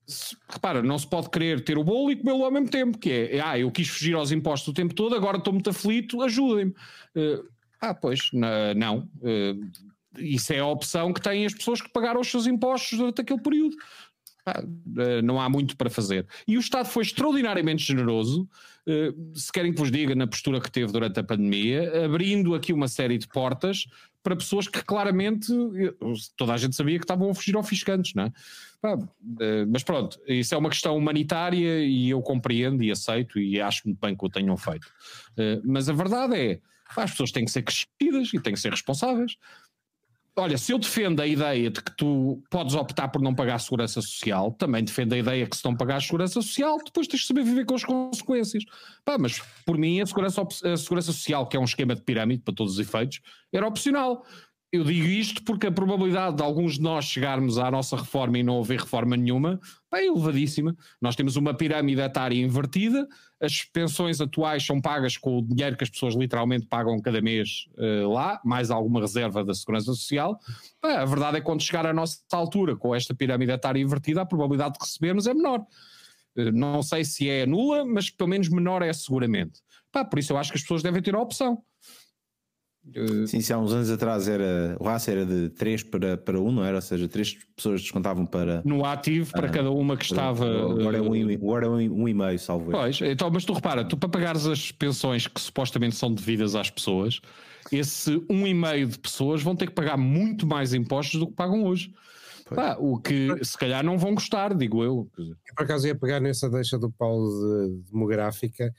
Se, repara, não se pode querer ter o bolo e comê-lo ao mesmo tempo, que é, ah, eu quis fugir aos impostos o tempo todo, agora estou muito aflito, ajudem-me. Uh, ah, pois, não. Uh, isso é a opção que têm as pessoas que pagaram os seus impostos durante aquele período. Ah, não há muito para fazer. E o Estado foi extraordinariamente generoso, eh, se querem que vos diga, na postura que teve durante a pandemia, abrindo aqui uma série de portas para pessoas que claramente eh, toda a gente sabia que estavam a fugir ao fiscantes, não é? Mas pronto, isso é uma questão humanitária e eu compreendo e aceito e acho muito bem que o tenham feito. Mas a verdade é, as pessoas têm que ser crescidas e têm que ser responsáveis. Olha, se eu defendo a ideia de que tu podes optar por não pagar a segurança social, também defendo a ideia que se não pagar a segurança social, depois tens de saber viver com as consequências. Pá, mas por mim a segurança, a segurança social, que é um esquema de pirâmide para todos os efeitos, era opcional. Eu digo isto porque a probabilidade de alguns de nós chegarmos à nossa reforma e não haver reforma nenhuma é elevadíssima. Nós temos uma pirâmide etária invertida, as pensões atuais são pagas com o dinheiro que as pessoas literalmente pagam cada mês uh, lá, mais alguma reserva da Segurança Social. a verdade é que quando chegar à nossa altura com esta pirâmide etária invertida, a probabilidade de recebermos é menor. Uh, não sei se é nula, mas pelo menos menor é seguramente. Pá, por isso eu acho que as pessoas devem ter a opção. Uh, Sim, se há uns anos atrás era, o raça era de 3 para, para 1, não era? Ou seja, 3 pessoas descontavam para. No ativo, para ah, cada uma que estava. Agora é um, agora é um, um e meio, salvo Pois, então, mas tu repara, tu para pagares as pensões que supostamente são devidas às pessoas, esse um e meio de pessoas vão ter que pagar muito mais impostos do que pagam hoje. Pá, o que se calhar não vão gostar, digo eu. Eu por acaso ia pegar nessa deixa do Paulo de demográfica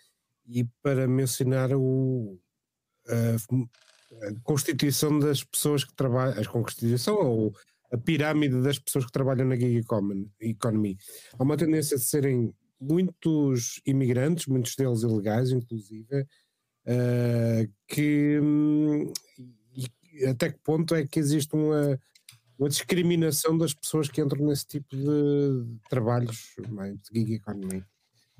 e para mencionar o, a, a constituição das pessoas que trabalham, a constituição ou a pirâmide das pessoas que trabalham na gig economy. Há uma tendência de serem muitos imigrantes, muitos deles ilegais, inclusive, uh, que até que ponto é que existe uma, uma discriminação das pessoas que entram nesse tipo de trabalhos mais de gig economy.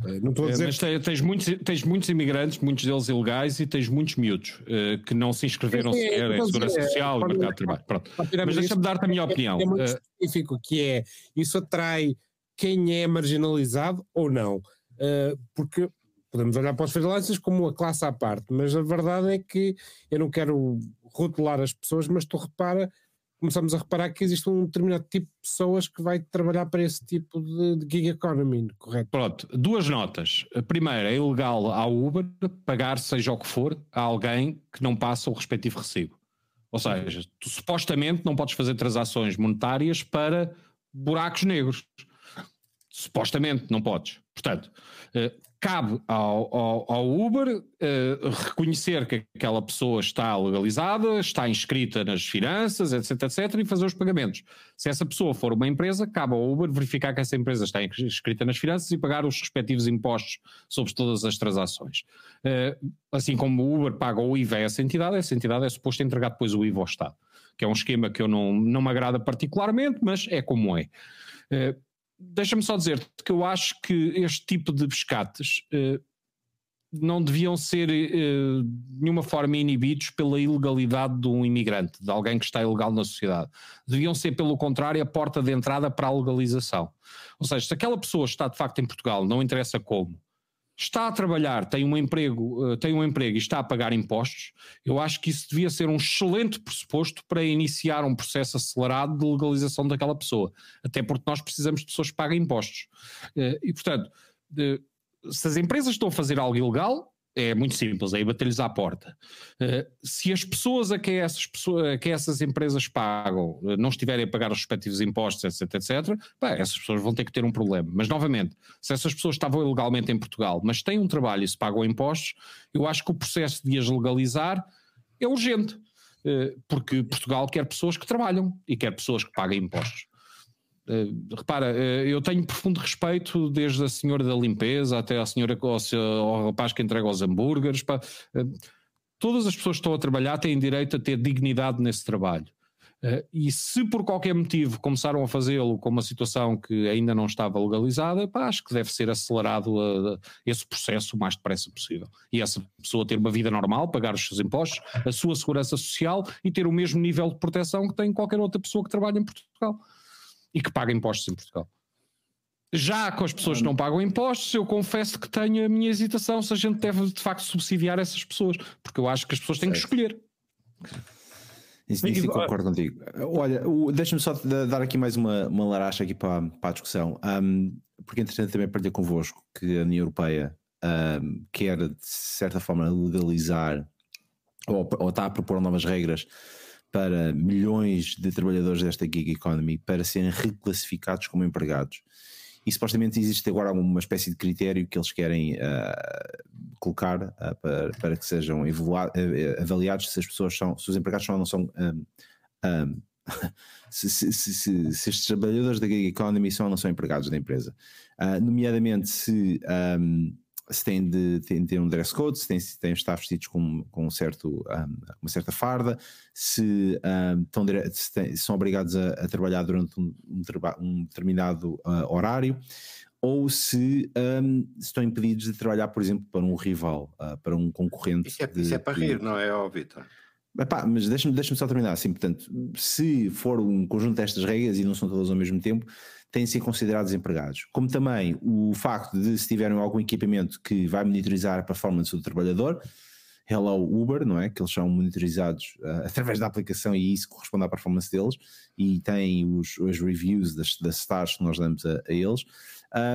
Eh, não estou a dizer. Mas tens, muitos, tens muitos imigrantes, muitos deles ilegais, e tens muitos miúdos uh, que não se inscreveram é, sequer em Segurança é, Social e mercado de trabalho. Pronto. Mas deixa-me dar-te a minha opinião. É, muito específico, que é isso atrai quem é marginalizado ou não. Porque podemos olhar para os freelancers como uma classe à parte, mas a verdade é que eu não quero rotular as pessoas, mas tu repara começamos a reparar que existe um determinado tipo de pessoas que vai trabalhar para esse tipo de, de gig economy, correto? Pronto, duas notas. A primeira, é ilegal ao Uber pagar, seja o que for, a alguém que não passa o respectivo recibo. Ou seja, tu supostamente não podes fazer transações monetárias para buracos negros. Supostamente não podes. Portanto, eh, cabe ao, ao, ao Uber uh, reconhecer que aquela pessoa está legalizada, está inscrita nas finanças, etc, etc, e fazer os pagamentos. Se essa pessoa for uma empresa, cabe ao Uber verificar que essa empresa está inscrita nas finanças e pagar os respectivos impostos sobre todas as transações. Uh, assim como o Uber paga o IVA a essa entidade, essa entidade é suposto entregar depois o IVA ao Estado, que é um esquema que eu não, não me agrada particularmente, mas é como é. Uh, deixa-me só dizer que eu acho que este tipo de pescates uh, não deviam ser uh, de nenhuma forma inibidos pela ilegalidade de um imigrante, de alguém que está ilegal na sociedade. Deviam ser, pelo contrário, a porta de entrada para a legalização. Ou seja, se aquela pessoa está de facto em Portugal, não interessa como, está a trabalhar, tem um emprego, eh, tem um emprego e está a pagar impostos, eu acho que isso devia ser um excelente pressuposto para iniciar um processo acelerado de legalização daquela pessoa, até porque nós precisamos de pessoas que paguem impostos. Eh, e portanto, se as empresas estão a fazer algo ilegal, é muito simples, é bater-lhes à porta. Uh, se as pessoas a que essas, pessoas, essas empresas pagam uh, não estiverem a pagar os respectivos impostos, etc, etc, pá, essas pessoas vão ter que ter um problema. Mas, novamente, se essas pessoas estavam ilegalmente em Portugal, mas têm um trabalho e se pagam impostos, eu acho que o processo de as legalizar é urgente. Uh, porque Portugal quer pessoas que trabalham e quer pessoas que paguem impostos. Uh, repara, uh, eu tenho profundo respeito desde a senhora da limpeza até a senhora ao, rapaz que entrega os hambúrgueres. Pá. Uh, todas as pessoas que estão a trabalhar têm direito a ter dignidade nesse trabalho. e se por qualquer motivo começaram a fazê-lo com uma situação que ainda não estava legalizada, pá, acho que deve ser acelerado a, a esse processo o mais depressa possível. E essa pessoa ter uma vida normal, pagar os seus impostos, a sua segurança social e ter o mesmo nível de proteção que tem qualquer outra pessoa que trabalha em Portugal e que paga impostos em Portugal. Já com as pessoas que não pagam impostos, eu confesso que tenho a minha hesitação se a gente deve de facto subsidiar essas pessoas, porque eu acho que as pessoas têm que escolher. Isso, isso concordo contigo. Olha, deixa-me só dar aqui mais uma, uma laracha aqui para, para a discussão, um, porque entretanto também partilhei convosco que a União Europeia um, quer de certa forma legalizar ou, ou está a propor novas regras para milhões de trabalhadores desta gig economy para serem reclassificados como empregados. E supostamente existe agora uma espécie de critério que eles querem uh, colocar uh, para, para, que sejam uh, avaliados se as pessoas são, se os empregados são ou não são. *laughs* Um, um, se, se, se, se, estes trabalhadores da gig economy são ou não são empregados da empresa. nomeadamente se um, se têm de, têm ter um dress code, se têm, se de estar vestidos com, com um certo, um, uma certa farda, se, um, estão, se, se, são obrigados a, a trabalhar durante um, um determinado uh, horário, ou se, estão impedidos de trabalhar, por exemplo, para um rival, uh, para um concorrente. Isso é, de, isso é para rir, não é, ó Vitor? Epá, mas deixa-me deixa só terminar assim, portanto, se for um conjunto destas regras e não são todas ao mesmo tempo, têm de ser considerados empregados. Como também o facto de se tiverem algum equipamento que vai monitorizar a performance do trabalhador, Hello Uber, não é? Que eles são monitorizados uh, através da aplicação e isso corresponde à performance deles e têm os, os reviews das, das stars que nós damos a, a eles,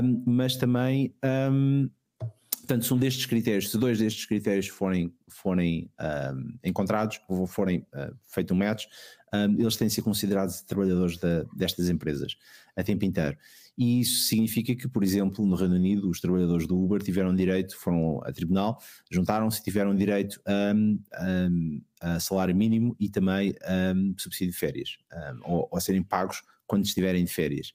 um, mas também, um, portanto, são destes critérios, se dois destes critérios forem, forem um, encontrados ou forem uh, feito um match, eles têm de ser considerados trabalhadores da, destas empresas a tempo inteiro. E isso significa que, por exemplo, no Reino Unido, os trabalhadores do Uber tiveram direito, foram a tribunal, juntaram-se tiveram direito a, a, salário mínimo e também a subsídio de férias, ou, ou a serem pagos quando estiverem de férias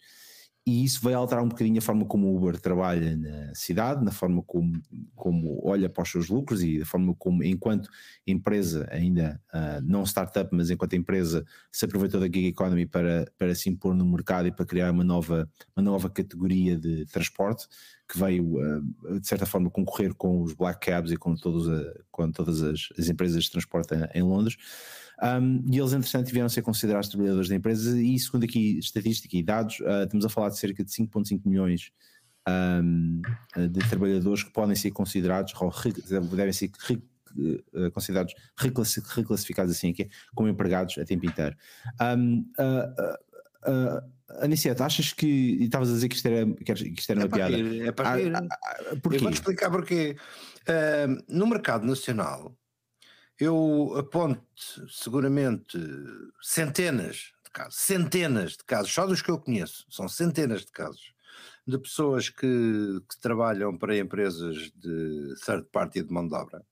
e isso vai alterar um bocadinho a forma como o Uber trabalha na cidade, na forma como, como olha para os seus lucros e da forma como, enquanto empresa, ainda uh, não startup, mas enquanto empresa, se aproveitou da gig economy para, para se impor no mercado e para criar uma nova, uma nova categoria de transporte que veio, uh, de certa forma, concorrer com os black cabs e com, todos a, com todas as, as empresas de transporte em, Londres. Um, e eles, entretanto, tiveram a ser considerados trabalhadores da empresa, e segundo aqui estatística e dados, uh, estamos a falar de cerca de 5,5 milhões um, de trabalhadores que podem ser considerados, ou devem ser considerados, reclassificados assim aqui, como empregados a tempo inteiro. Um, uh, uh, Aniceto, achas que. E estavas a dizer que isto era, que isto era é uma piada. É para rir. Ah, ah, porquê? Eu vou-te explicar porquê. Uh, no mercado nacional, eu aponto seguramente centenas de casos, centenas de casos, só dos que eu conheço, são centenas de casos, de pessoas que, que trabalham para empresas de third party de mão de obra,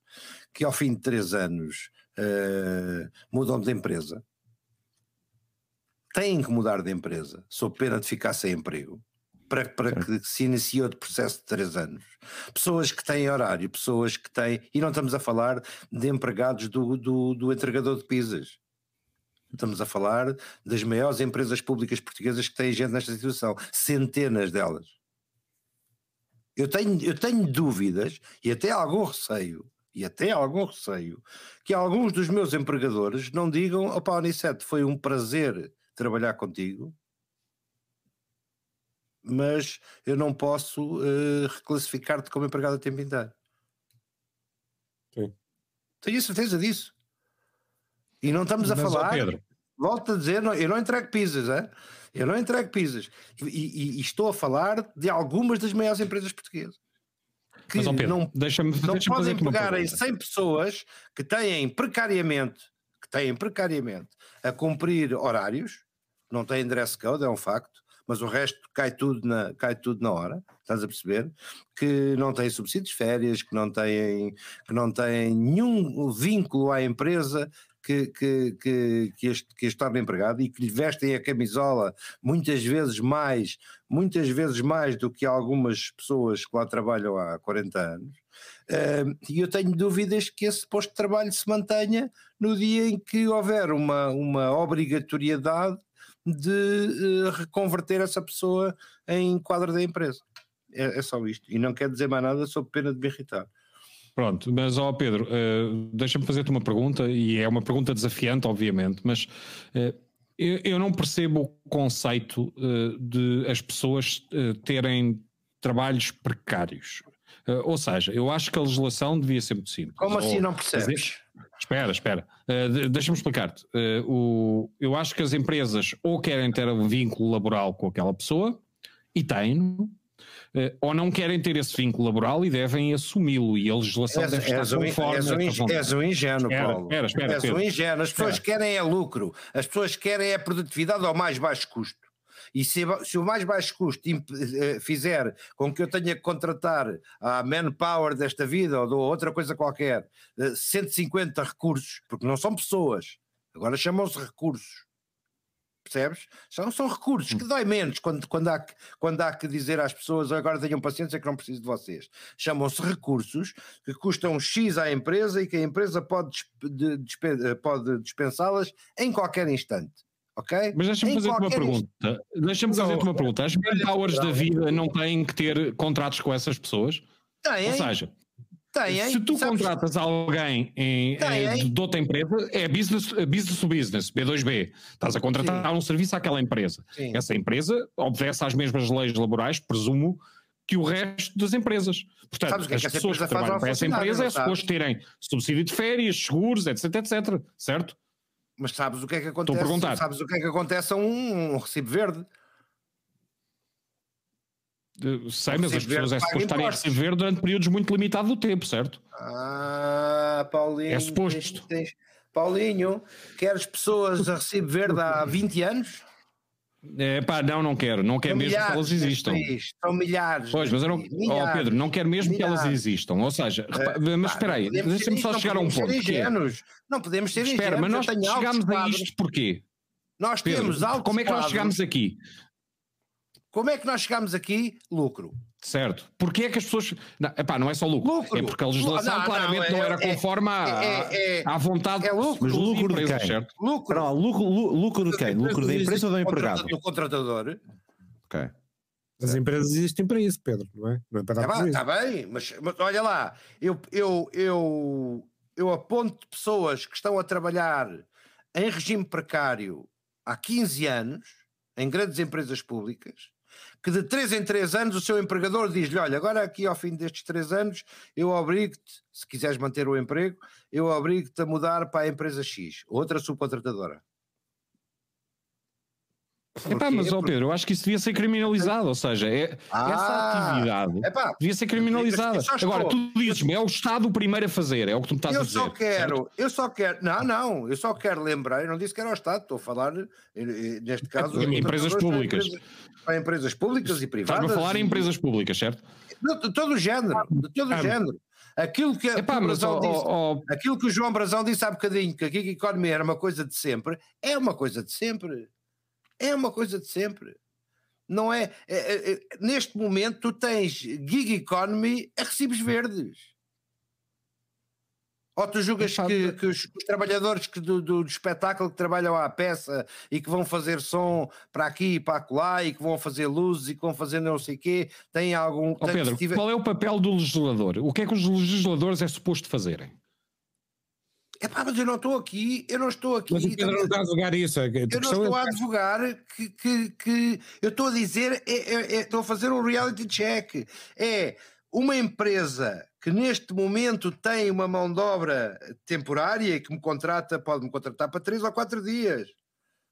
que ao fim de três anos uh, mudam de empresa, têm que mudar de empresa, sob pena de ficar sem emprego para, para que se inicie outro processo de três anos. Pessoas que têm horário, pessoas que têm. E não estamos a falar de empregados do, do, do entregador de pizzas. Estamos a falar das maiores empresas públicas portuguesas que têm gente nesta situação, centenas delas. Eu tenho, eu tenho dúvidas e até algum receio, e até algum receio, que alguns dos meus empregadores não digam: opá, Anicete, foi um prazer trabalhar contigo, mas eu não posso uh, reclassificar-te como empregado a tempo inteiro. Sim. Tenho a certeza disso. E não estamos a mas, falar. Pedro. Volto a dizer, não, eu não entrego pizzas, é? eu não entrego pizzas. E, e, e, estou a falar de algumas das maiores empresas portuguesas. Que mas, Pedro, não, deixa não deixa podem pegar em 100 pessoas que têm precariamente, que têm precariamente a cumprir horários, não têm dress code, é um facto, mas o resto cai tudo na, cai tudo na hora, estás a perceber? Que não têm subsídios de férias, que não têm, que não têm nenhum vínculo à empresa que, que, que, que, este, que este torna empregado e que lhe vestem a camisola muitas vezes mais, muitas vezes mais do que algumas pessoas que lá trabalham há 40 anos. E eu tenho dúvidas que esse posto de trabalho se mantenha no dia em que houver uma, uma obrigatoriedade de uh, reconverter essa pessoa em quadro da empresa. É, é, só isto. E não quer dizer mais nada sob pena de me irritar. Pronto, mas ó Pedro, uh, deixa-me fazer-te uma pergunta, e é uma pergunta desafiante, obviamente, mas uh, eu, eu, não percebo o conceito de as pessoas terem trabalhos precários. ou seja, eu acho que a legislação devia ser muito simples. Como assim não percebes? Espera, espera. Uh, Deixa-me explicar-te. Uh, eu acho que as empresas ou querem ter um vínculo laboral com aquela pessoa, e têm, uh, ou não querem ter esse vínculo laboral e devem assumi-lo. E a legislação és, deve estar és conforme. És um, és um ingênuo, espera, Paulo. Espera, espera, és um ingênuo. As pessoas espera. querem é lucro. As pessoas querem é produtividade ao mais baixo custo. E se, se, o mais baixo custo eh, fizer com que eu tenha que contratar a manpower desta vida ou de outra coisa qualquer 150 eh, recursos, porque não são pessoas, agora chamam-se recursos. Percebes? São, são recursos que dói menos quando, quando, há que, quando há que dizer às pessoas agora tenham paciência que não preciso de vocês. Chamam-se recursos que custam X à empresa e que a empresa pode, eh, pode dispensá-las em qualquer instante. Ok? Mas deixa-me fazer-te uma pergunta. Deixa-me fazer-te uma pergunta. As manpowers da vida não têm que ter contratos com essas pessoas? Têm. Ou seja, Têm, Se tu sabes- contratas alguém em, de outra empresa, é business, eh, business to business, B2B. Estás a contratar um serviço àquela empresa. Sim. Essa empresa obedece às mesmas leis laborais, presumo, que o resto das empresas. Portanto, que é as que essa pessoas que trabalham para essa empresa é suposto terem subsídio de férias, seguros, etc, etc. Certo? Mas sabes o que é que a acontece? perguntar. Sabes o que é que acontece a um, um recibo verde? Sei, mas as pessoas é suposto estarem a receber durante períodos muito limitados do tempo, certo? Ah, Paulinho. É suposto. tens- tens- Paulinho, queres pessoas a recibo verde há 20 anos? É pá, não, não quero. Não quero São mesmo que milhares elas existam. país, São milhares. Pois, mas eu não. neste Oh, milhares. Pedro, não quero mesmo que elas milhares. existam. Ou seja, repa- mas espera aí, deixa-me só chegar a um ponto. é- ingênuos. Não podemos ser Espera, mas nós ingênuos. Chegámos a isto porquê? Nós Pedro, temos altos como é que nós chegámos aqui? Como é que nós chegámos aqui? Lucro. Certo. Porquê é que as pessoas. Não, epá, não é só lucro. Lucro. É porque a legislação Não, não, claramente não, é- era é- conforme à, é- é- à vontade é lucro. Mas lucro de quem? certo? Lucro. Lá, lucro, lu- lucro de quem? Lucro da empresa ou do empregado? Do contratador. Ok. As empresas existem para isso, Pedro, não é? Não é para dar Está. Tá bem, mas, mas olha lá, eu, eu, eu, eu aponto pessoas que estão a trabalhar em regime precário há 15 anos, em grandes empresas públicas, que de 3 em 3 anos o seu empregador diz-lhe: Olha, agora aqui ao fim destes 3 anos, eu obrigo-te, se quiseres manter o emprego, eu obrigo-te a mudar para a empresa X, outra subcontratadora. Epá, mas ó Porque- Pedro, eu acho que isso devia ser criminalizado. Ou seja, é- Ah, essa atividade Epá, devia ser criminalizada. eu Agora, tu dizes-me, é o Estado o primeiro a fazer, é o que tu me estás a eu dizer. só quero, certo? eu só quero, não, não, eu só quero lembrar, eu não disse que era o Estado, estou a falar, neste caso, os empresas públicas. Para empresas, para empresas públicas e privadas. Estás-me a falar em empresas públicas, certo? De, todo o género, de todo o Ah, género. Aquilo que, Epá, Brazão disse, ó, ó, aquilo que o João Brazão disse há bocadinho, que a gig economy era uma coisa de sempre, é uma coisa de sempre. É uma coisa de sempre. Não é, é- é- é- neste momento tu tens gig economy a recibos verdes. Ou tu julgas que, que os, os trabalhadores que do, do- do espetáculo que trabalham à peça e que vão fazer som para aqui e para acolá e que vão fazer luzes e que vão fazer não sei o quê, têm algum. têm- Pedro, tiver- qual é o papel do legislador? O que é que os legisladores é suposto fazerem? Epá, mas eu não estou aqui, eu não estou aqui. Mas o Pedro não está a jogar isso. A Eu não questão estou a é, advogar que, que, que- eu estou a dizer, é- é- é- estou a fazer um reality check. É uma empresa que neste momento tem uma mão de obra temporária e que me contrata, pode me contratar para três ou quatro dias.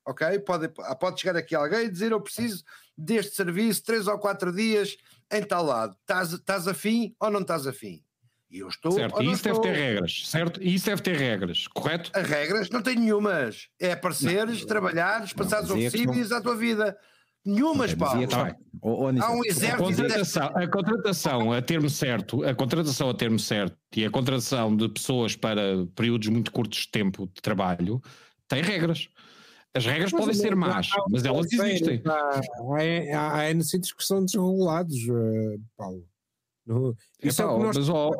Ok? Pode, pode chegar aqui alguém e dizer eu preciso deste serviço três ou quatro dias em tal lado. Estás, estás afim ou não estás afim? E eu estou. certo? E não isso deve estou. ter regras, certo? E isso deve ter regras, correto? As regras não tem nenhumas. É apareceres, trabalhares, passares o mas é não- ires à tua vida. Nenhumas, mas Paulo. a- Ó, ó, Aniceto, Há um A exército contratação, a contratação a termo certo, a contratação a termo certo e a contratação de pessoas para períodos muito curtos de tempo de trabalho tem regras. As regras podem ser más, mas elas existem. Há, há, há N sítios que são desregulados, eh, Paulo. No- Isso é o que nós mas, ó,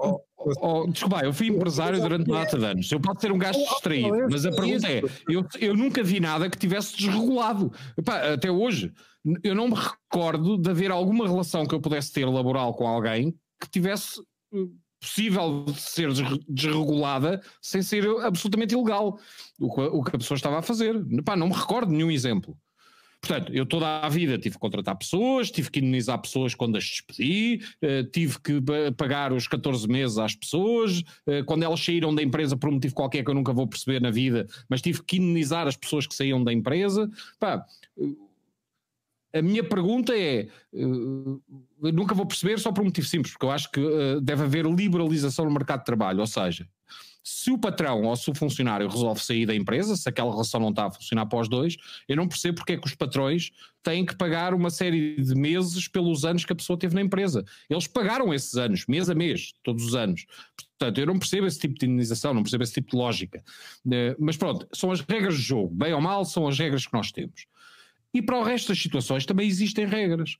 ó, desculpa, eu fui empresário durante uma data de anos. Eu posso ser um gajo distraído, mas a pergunta é: eu, eu nunca vi nada que tivesse desregulado. Epá, até hoje, eu não me recordo de haver alguma relação que eu pudesse ter laboral com alguém que tivesse eh, possível de ser desre- desregulada sem ser absolutamente ilegal o que, o que a pessoa estava a fazer. Epá, não me recordo de nenhum exemplo. Portanto, eu toda a vida tive que contratar pessoas, tive que indemnizar pessoas quando as despedi, eh, tive que pa- pagar os 14 meses às pessoas, eh, quando elas saíram da empresa por um motivo qualquer que eu nunca vou perceber na vida, mas tive que indemnizar as pessoas que saíam da empresa. Pá, eh, a minha pergunta é: nunca vou perceber só por um motivo simples, porque eu acho que deve haver liberalização no mercado de trabalho, ou seja, se o patrão ou se o funcionário resolve sair da empresa, se aquela relação não está a funcionar para os dois, eu não percebo porque é que os patrões têm que pagar uma série de meses pelos anos que a pessoa teve na empresa. Eles pagaram esses anos, mês a mês, todos os anos. Portanto, eu não percebo esse tipo de indenização, não percebo esse tipo de lógica. Eh, Mas pronto, são as regras de jogo, bem ou mal, são as regras que nós temos. E para o resto das situações também existem regras.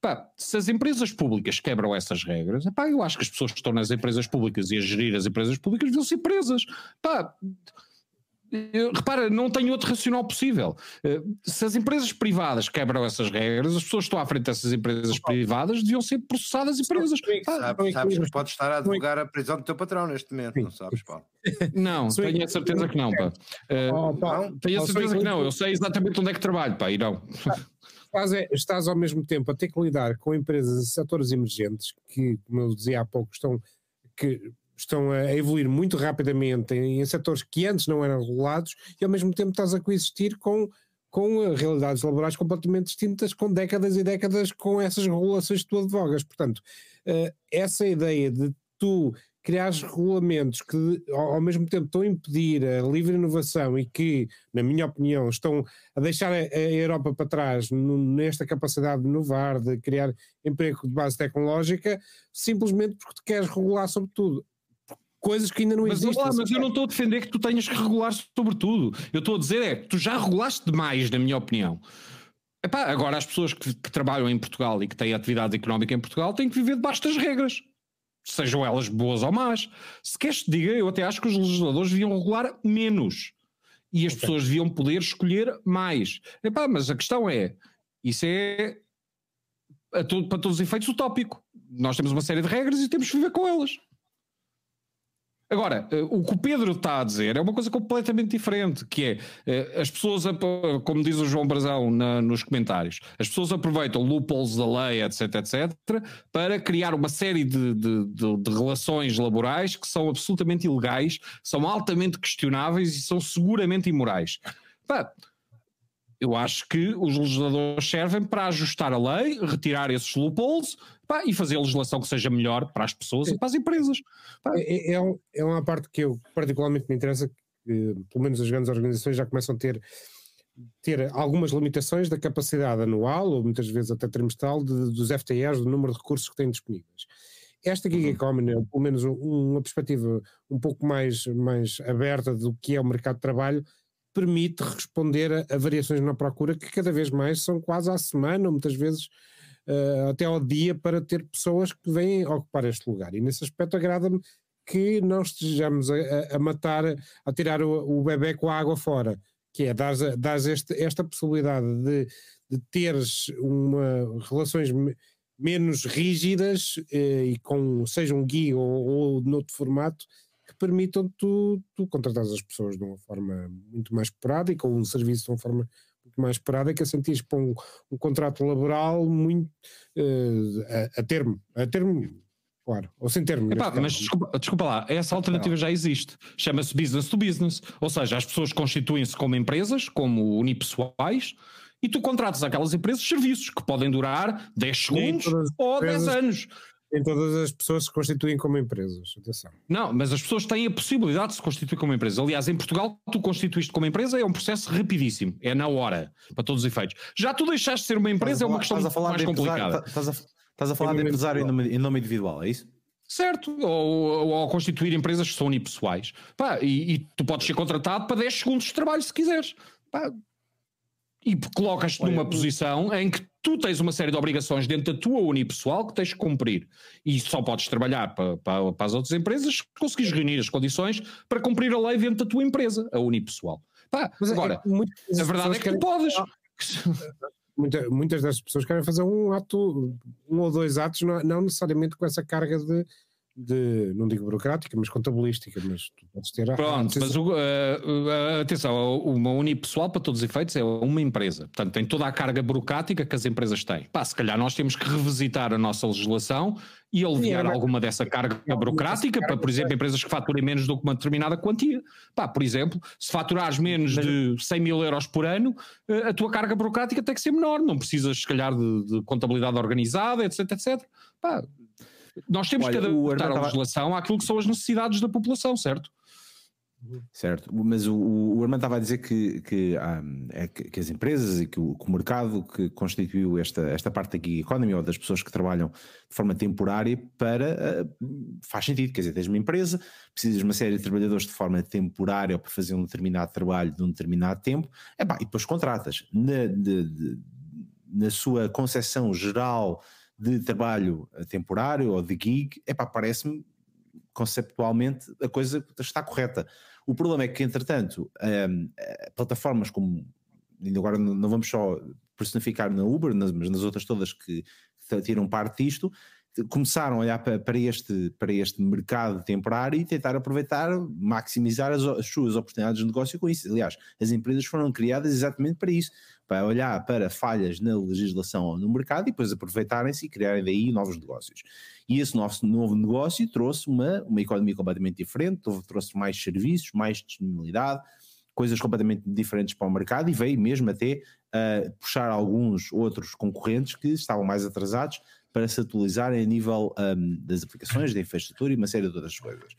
Pá, se as empresas públicas quebram essas regras, pá, eu acho que as pessoas que estão nas empresas públicas e a gerir as empresas públicas deviam ser presas. Pá, repara, não tem outro racional possível. Eh, se as empresas privadas quebram essas regras, as pessoas que estão à frente dessas empresas privadas deviam ser processadas e presas. Sabes, sabes que podes estar a advogar a prisão do teu patrão neste momento, não sabes, Paulo? *laughs* Não, tenho a certeza que não, pá. Uh, tenho a certeza que não, eu sei exatamente onde é que trabalho, pá, e não. Estás, é, estás ao mesmo tempo a ter que lidar com empresas e setores emergentes que, como eu dizia há pouco, estão que estão a evoluir muito rapidamente em, em setores que antes não eram regulados e ao mesmo tempo estás a coexistir com, com eh, realidades laborais completamente distintas, com décadas e décadas com essas regulações que tu advogas. Portanto, uh, essa ideia de tu criar regulamentos que ao mesmo tempo estão a impedir a livre inovação e que, na minha opinião, estão a deixar a, Europa para trás nesta capacidade de inovar, de criar emprego de base tecnológica, simplesmente porque tu queres regular sobre tudo coisas que ainda não mas, existem. Lá, mas eu não estou a defender que tu tenhas que regular sobre tudo. Eu estou a dizer é que tu já regulaste demais, na minha opinião. Epá, agora as pessoas que, que, trabalham em Portugal e que têm atividade económica em Portugal têm que viver debaixo das regras. Sejam elas boas ou más. Se queres te diga, eu até acho que os legisladores deviam regular menos. E as okay. pessoas deviam poder escolher mais. Epá, mas a questão é, isso é todo, para todos os efeitos utópico. Nós temos uma série de regras e temos que viver com elas. Agora, eh, o que o Pedro está a dizer é uma coisa completamente diferente, que é eh, as pessoas, como diz o João Brazão na, nos comentários, as pessoas aproveitam loopholes da lei, etc, etc, para criar uma série de, de, de, de relações laborais que são absolutamente ilegais, são altamente questionáveis e são seguramente imorais. Pá, eu acho que os legisladores servem para ajustar a lei, retirar esses loopholes pá, e fazer a legislação que seja melhor para as pessoas e para as empresas. É, é, é, uma parte que eu particularmente me interessa, que pelo menos as grandes organizações já começam a ter, ter algumas limitações da capacidade anual, ou muitas vezes até trimestral, de, dos FTEs, do número de recursos que têm disponíveis. Esta gig uhum. economy, pelo menos uma perspectiva um pouco mais, mais aberta do que é o mercado de trabalho, permite responder a, a, variações na procura que cada vez mais são quase à semana, ou muitas vezes uh, até ao dia, para ter pessoas que vêm ocupar este lugar. E nesse aspecto agrada-me que não estejamos a, a, matar, a tirar o, o bebê com a água fora, que é dar, esta possibilidade de, de teres uma, relações menos rígidas eh, e com seja um guia ou, ou noutro formato que permitam tu, tu contratar as pessoas de uma forma muito mais esporádica ou um serviço de uma forma mais esporádica, sentires para um, um contrato laboral muito uh, a, a, termo, a termo, claro, ou sem termo. Epá, mas desculpa, desculpa, lá, essa alternativa já existe, chama-se business to business, ou seja, as pessoas constituem-se como empresas, como unipessoais, e tu contratas aquelas empresas serviços que podem durar 10 segundos ou 10 anos em todas as pessoas se constituem como empresas. Atenção. Não, mas as pessoas têm a possibilidade de se constituir como empresa. Aliás, em Portugal, tu constituíste como empresa é um processo rapidíssimo, é na hora, para todos os efeitos. Já tu deixaste de ser uma empresa, é uma questão mais complicada. Estás a, estás a falar de empresário em nome, em nome individual, é isso? Certo, ou, ou, constituir empresas que são unipessoais. Pá, e, e, tu podes ser contratado para 10 segundos de trabalho se quiseres. Pá, e colocas-te numa posição em que tu tens uma série de obrigações dentro da tua unipessoal que tens que cumprir. E só podes trabalhar para, para, para as outras empresas se conseguires reunir as condições para cumprir a lei dentro da tua empresa, a unipessoal. Pá, Mas é agora, é, a verdade é que tu podes. Muita, muitas das pessoas querem fazer um ato, um ou dois atos, não, não necessariamente com essa carga de de, não digo burocrática, mas contabilística, mas tu podes ter... Pronto, mas o, uh, uh, atenção, uma unipessoal para todos os efeitos é uma empresa, portanto tem toda a carga burocrática que as empresas têm. Pá, se calhar nós temos que revisitar a nossa legislação e aliviar Sim, alguma dessa carga burocrática para, por exemplo, empresas que faturem menos do que uma determinada quantia. Pá, por exemplo, se faturares menos de 100 mil euros por ano, a tua carga burocrática tem que ser menor, não precisas, se calhar, de, de contabilidade organizada, etc, etc. Pá, nós temos Olha, que adaptar a legislação àquilo que são as necessidades da população, certo? Certo, mas o, o Armando estava a dizer que, que, ah, é que, que, as empresas e que o, que o, mercado que constituiu esta, esta parte da gig economy ou das pessoas que trabalham de forma temporária para uh, faz sentido, quer dizer, tens uma empresa, precisas de uma série de trabalhadores de forma temporária ou para fazer um determinado trabalho de um determinado tempo, epá, e depois contratas. Na, de, de, na sua concepção geral de trabalho temporário ou de gig, é pá, parece-me conceptualmente a coisa está correta. O problema é que, entretanto, um, plataformas como, agora não vamos só personificar na Uber, mas nas outras todas que tiram parte disto, começaram a olhar para, este, para este mercado temporário e tentar aproveitar, maximizar as, as, suas oportunidades de negócio com isso. Aliás, as empresas foram criadas exatamente para isso, para olhar para falhas na legislação ou no mercado e depois aproveitarem-se e criarem daí novos negócios. E esse nosso novo negócio trouxe uma, uma economia completamente diferente, trouxe mais serviços, mais disponibilidade, coisas completamente diferentes para o mercado e veio mesmo até uh, puxar alguns outros concorrentes que estavam mais atrasados para se atualizarem a nível um, das aplicações, da infraestrutura e uma série de outras coisas.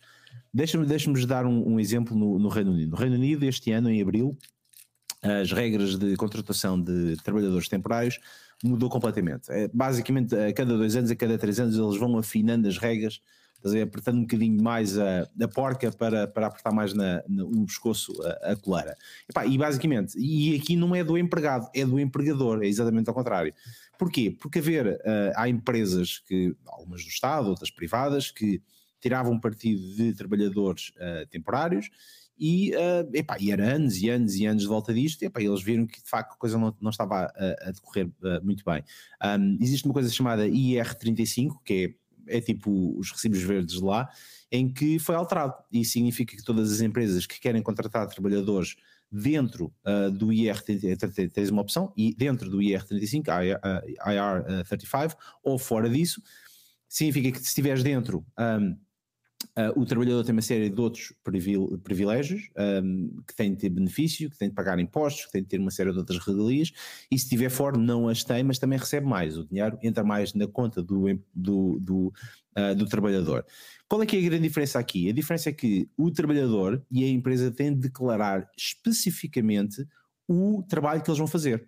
Deixa-me deixa dar um, um exemplo no, no, Reino Unido. No Reino Unido, este ano, em abril, as regras de contratação de trabalhadores temporários mudou completamente. É, basicamente, a cada dois anos, a cada três anos, eles vão afinando as regras, apertando um bocadinho mais a, a porca para, para apertar mais na, no pescoço a, a coleira. E, e basicamente, e aqui não é do empregado, é do empregador, é exatamente ao contrário. Porquê? Porque haver, uh, há empresas que, algumas do Estado, outras privadas, que tiravam partido de trabalhadores uh, temporários e, uh, epá, e era anos e anos e anos de volta disto, e epá, eles viram que de facto a coisa não, não estava a, a decorrer uh, muito bem. Um, existe uma coisa chamada IR35, que é, é tipo os recibos verdes lá, em que foi alterado, e significa que todas as empresas que querem contratar trabalhadores dentro uh, do IR, tens uma opção, e dentro do IR35, IR35, ou fora disso, significa que se estiveres dentro, um, uh, o trabalhador tem uma série de outros privilégios, um, que tem de ter benefício, que tem de pagar impostos, que tem de ter uma série de outras regalias, e se estiver fora não as tem, mas também recebe mais, o dinheiro entra mais na conta do, do, do, uh, do trabalhador. Qual é que é a grande diferença aqui? A diferença é que o trabalhador e a empresa têm de declarar especificamente o trabalho que eles vão fazer.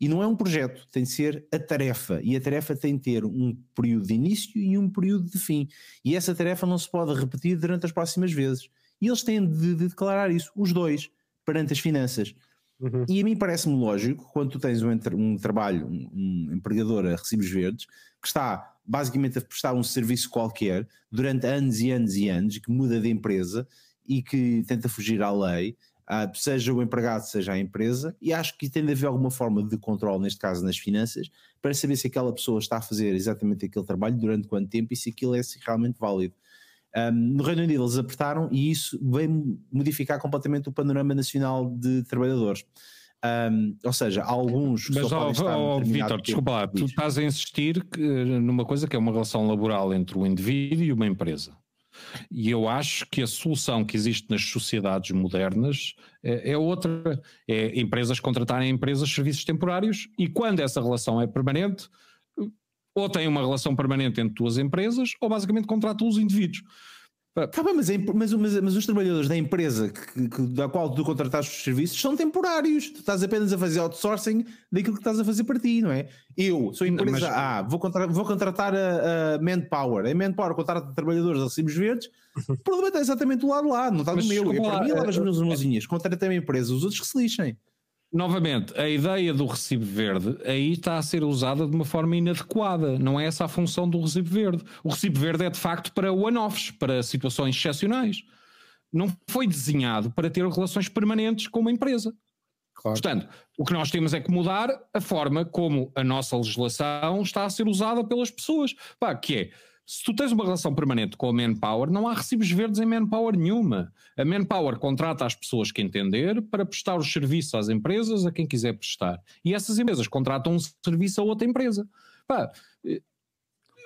E não é um projeto, tem de ser a tarefa. E a tarefa tem de ter um período de início e um período de fim. E essa tarefa não se pode repetir durante as próximas vezes. E eles têm de, de declarar isso, os dois, perante as finanças. Uhum. E a mim parece-me lógico, quando tu tens um, um trabalho, um, um empregador a recibos verdes, que está basicamente a prestar um serviço qualquer durante anos e anos e anos, que muda de empresa e que tenta fugir à lei, uh, seja o empregado, seja a empresa, e acho que tem de haver alguma forma de controle, neste caso nas finanças, para saber se aquela pessoa está a fazer exatamente aquele trabalho, durante quanto tempo e se aquilo é realmente válido. Um, no Reino Unido eles apertaram e isso veio modificar completamente o panorama nacional de trabalhadores. Um, ou seja, há alguns que Mas, só oh, estar oh, Vitor, desculpa lá, tu estás a insistir que, numa coisa que é uma relação laboral entre o indivíduo e uma empresa. E eu acho que a solução que existe nas sociedades modernas é, é, outra: é empresas contratarem empresas serviços temporários e quando essa relação é permanente, ou têm uma relação permanente entre duas empresas, ou basicamente contratam os indivíduos. Tá bem, mas, mas, mas, mas, os trabalhadores da empresa que, que, da qual tu contrataste os serviços são temporários. Tu estás apenas a fazer outsourcing daquilo que estás a fazer para ti, não é? Eu sou empresa. A, vou contratar, vou contratar a, a Manpower. A Manpower contrata trabalhadores a recibos verdes. *laughs* O problema está exatamente do lado lá, não está no meu. Eu, para mim, lava as minhas mãozinhas. Contrata a empresa, os outros que se lixem novamente, a ideia do recibo verde aí está a ser usada de uma forma inadequada. Não é essa a função do recibo verde. O recibo verde é de facto para one-offs, para situações excepcionais. Não foi desenhado para ter relações permanentes com uma empresa. Claro. Portanto, o que nós temos é que mudar a forma como a nossa legislação está a ser usada pelas pessoas. Pá, que é se tu tens uma relação permanente com a Manpower, não há recibos verdes em Manpower nenhuma. A Manpower contrata as pessoas que entender para prestar os serviços às empresas a quem quiser prestar. E essas empresas contratam um serviço a outra empresa. Pá,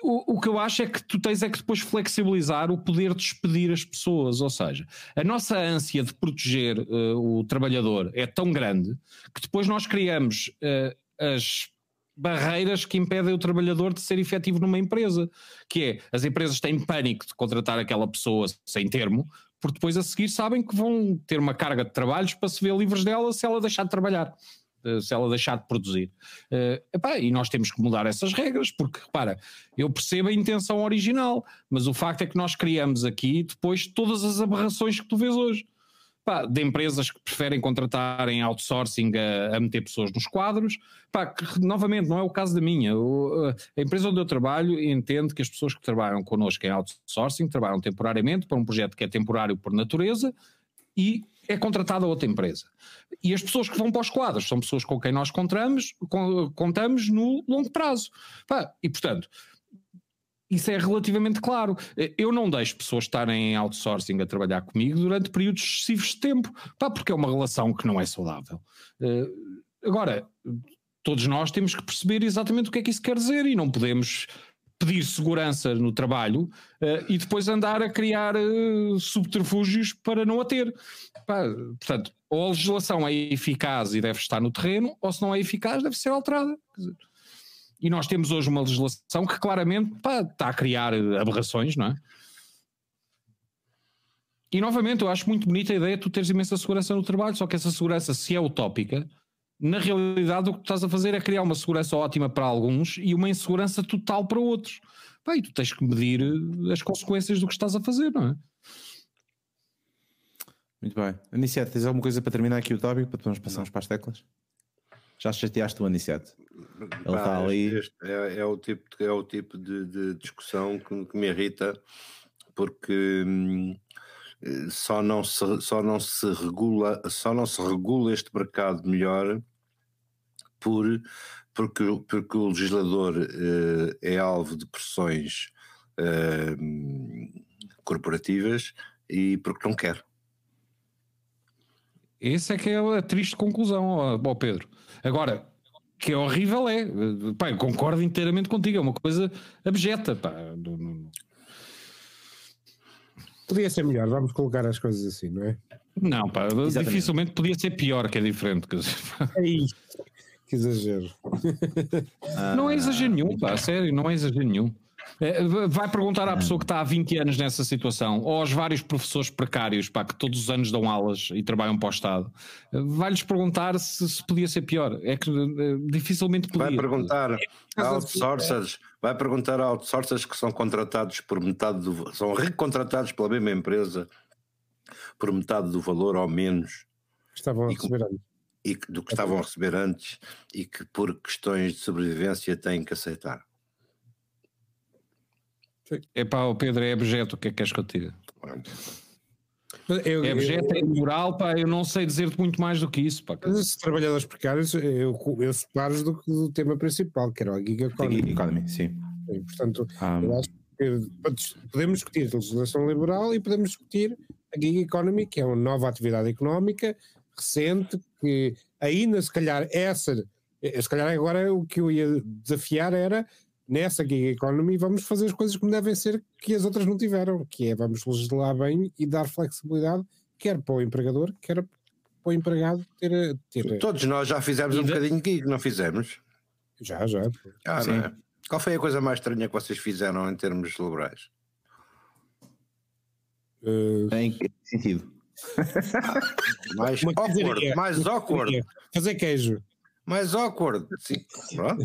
o, o, que eu acho é que tu tens é que depois flexibilizar o poder de despedir as pessoas, ou seja, a nossa ânsia de proteger uh, o trabalhador é tão grande que depois nós criamos uh, as barreiras que impedem o trabalhador de ser efetivo numa empresa, que é as empresas têm pânico de contratar aquela pessoa sem termo, porque depois a seguir sabem que vão ter uma carga de trabalhos para se ver livres dela se ela deixar de trabalhar, eh, se ela deixar de produzir. Uh, epá, e nós temos que mudar essas regras, porque repara, eu percebo a intenção original, mas o facto é que nós criamos aqui depois todas as aberrações que tu vês hoje pá, de empresas que preferem contratar em outsourcing a, a, meter pessoas nos quadros, pá, que novamente não é o caso da minha. A empresa onde eu trabalho entende que as pessoas que trabalham connosco em outsourcing trabalham temporariamente para um projeto que é temporário por natureza e é contratada outra empresa. E as pessoas que vão para os quadros são pessoas com quem nós contamos, contamos no longo prazo. Pá, e portanto, isso é relativamente claro. Eu não deixo pessoas estarem em outsourcing a trabalhar comigo durante períodos excessivos de tempo, pá, porque é uma relação que não é saudável. Eh, agora, todos nós temos que perceber exatamente o que é que isso quer dizer e não podemos pedir segurança no trabalho uh, e depois andar a criar uh, subterfúgios para não a ter. Pá, portanto, ou a legislação é eficaz e deve estar no terreno, ou se não é eficaz, deve ser alterada. E nós temos hoje uma legislação que claramente pá, está a criar aberrações, não é? E novamente, eu acho muito bonita a ideia de tu teres imensa segurança no trabalho, só que essa segurança, se é utópica, na realidade o que estás a fazer é criar uma segurança ótima para alguns e uma insegurança total para outros. Bem, tu tens que medir eh, as consequências do que estás a fazer, não é? Muito bem. Aniceto, tens alguma coisa para terminar aqui o tópico para depois passarmos para as teclas? Já chateaste o Aniceto? Ele está ali. É, é, o tipo, é o tipo de, de discussão que, que, me irrita porque hum, só não se, só não se regula só não se regula este mercado melhor por porque, porque o legislador uh, é alvo de pressões uh, corporativas e porque não quer. Essa é que é a triste conclusão, ó Pedro. Agora, que é horrível é, pá, eu concordo inteiramente contigo, é uma coisa abjeta, pá. Podia ser melhor, vamos colocar as coisas assim, não é? Não, pá, Exatamente. dificilmente podia ser pior, que é diferente. É isso. Que exagero. Não é exagero nenhum, pá, sério, não é exagero nenhum. É, vai perguntar à pessoa que está há 20 anos nessa situação, ou aos vários professores precários pá, que todos os anos dão aulas e trabalham para o Estado, vai-lhes perguntar se, se, podia ser pior. É que eh, dificilmente podia. Vai perguntar a outsourcers, vai perguntar a outsourcers que são contratados por metade do. são recontratados pela mesma empresa por metade do valor ou menos. Estavam a receber antes. E do que estavam a receber antes e que por questões de sobrevivência têm que aceitar. É pá, o Pedro é objeto, o que é que queres que eu te diga? Eu, é objeto, eu, é moral, pá, eu não sei dizer-te muito mais do que isso. Pá. Mas trabalhadores precários, eu, eu separo do, do tema principal, que era a Gig Economy. Gig Economy, sim. E, portanto, um, eu acho que podemos discutir a legislação liberal e podemos discutir a Gig Economy, que é uma nova atividade económica recente, que ainda se calhar essa, se calhar agora o que eu ia desafiar era nessa gig economy vamos fazer as coisas como devem ser que as outras não tiveram, que é vamos legislar bem e dar flexibilidade quer para o empregador, quer para o empregado ter... ter... Todos nós já fizemos e um de... bocadinho de gig, não fizemos? Já, já. Ah, Sim. É? Qual foi a coisa mais estranha que vocês fizeram em termos laborais? Uh... Em que sentido? *laughs* mais awkward, mais awkward. Fazer queijo. Mais awkward, sim. Pronto.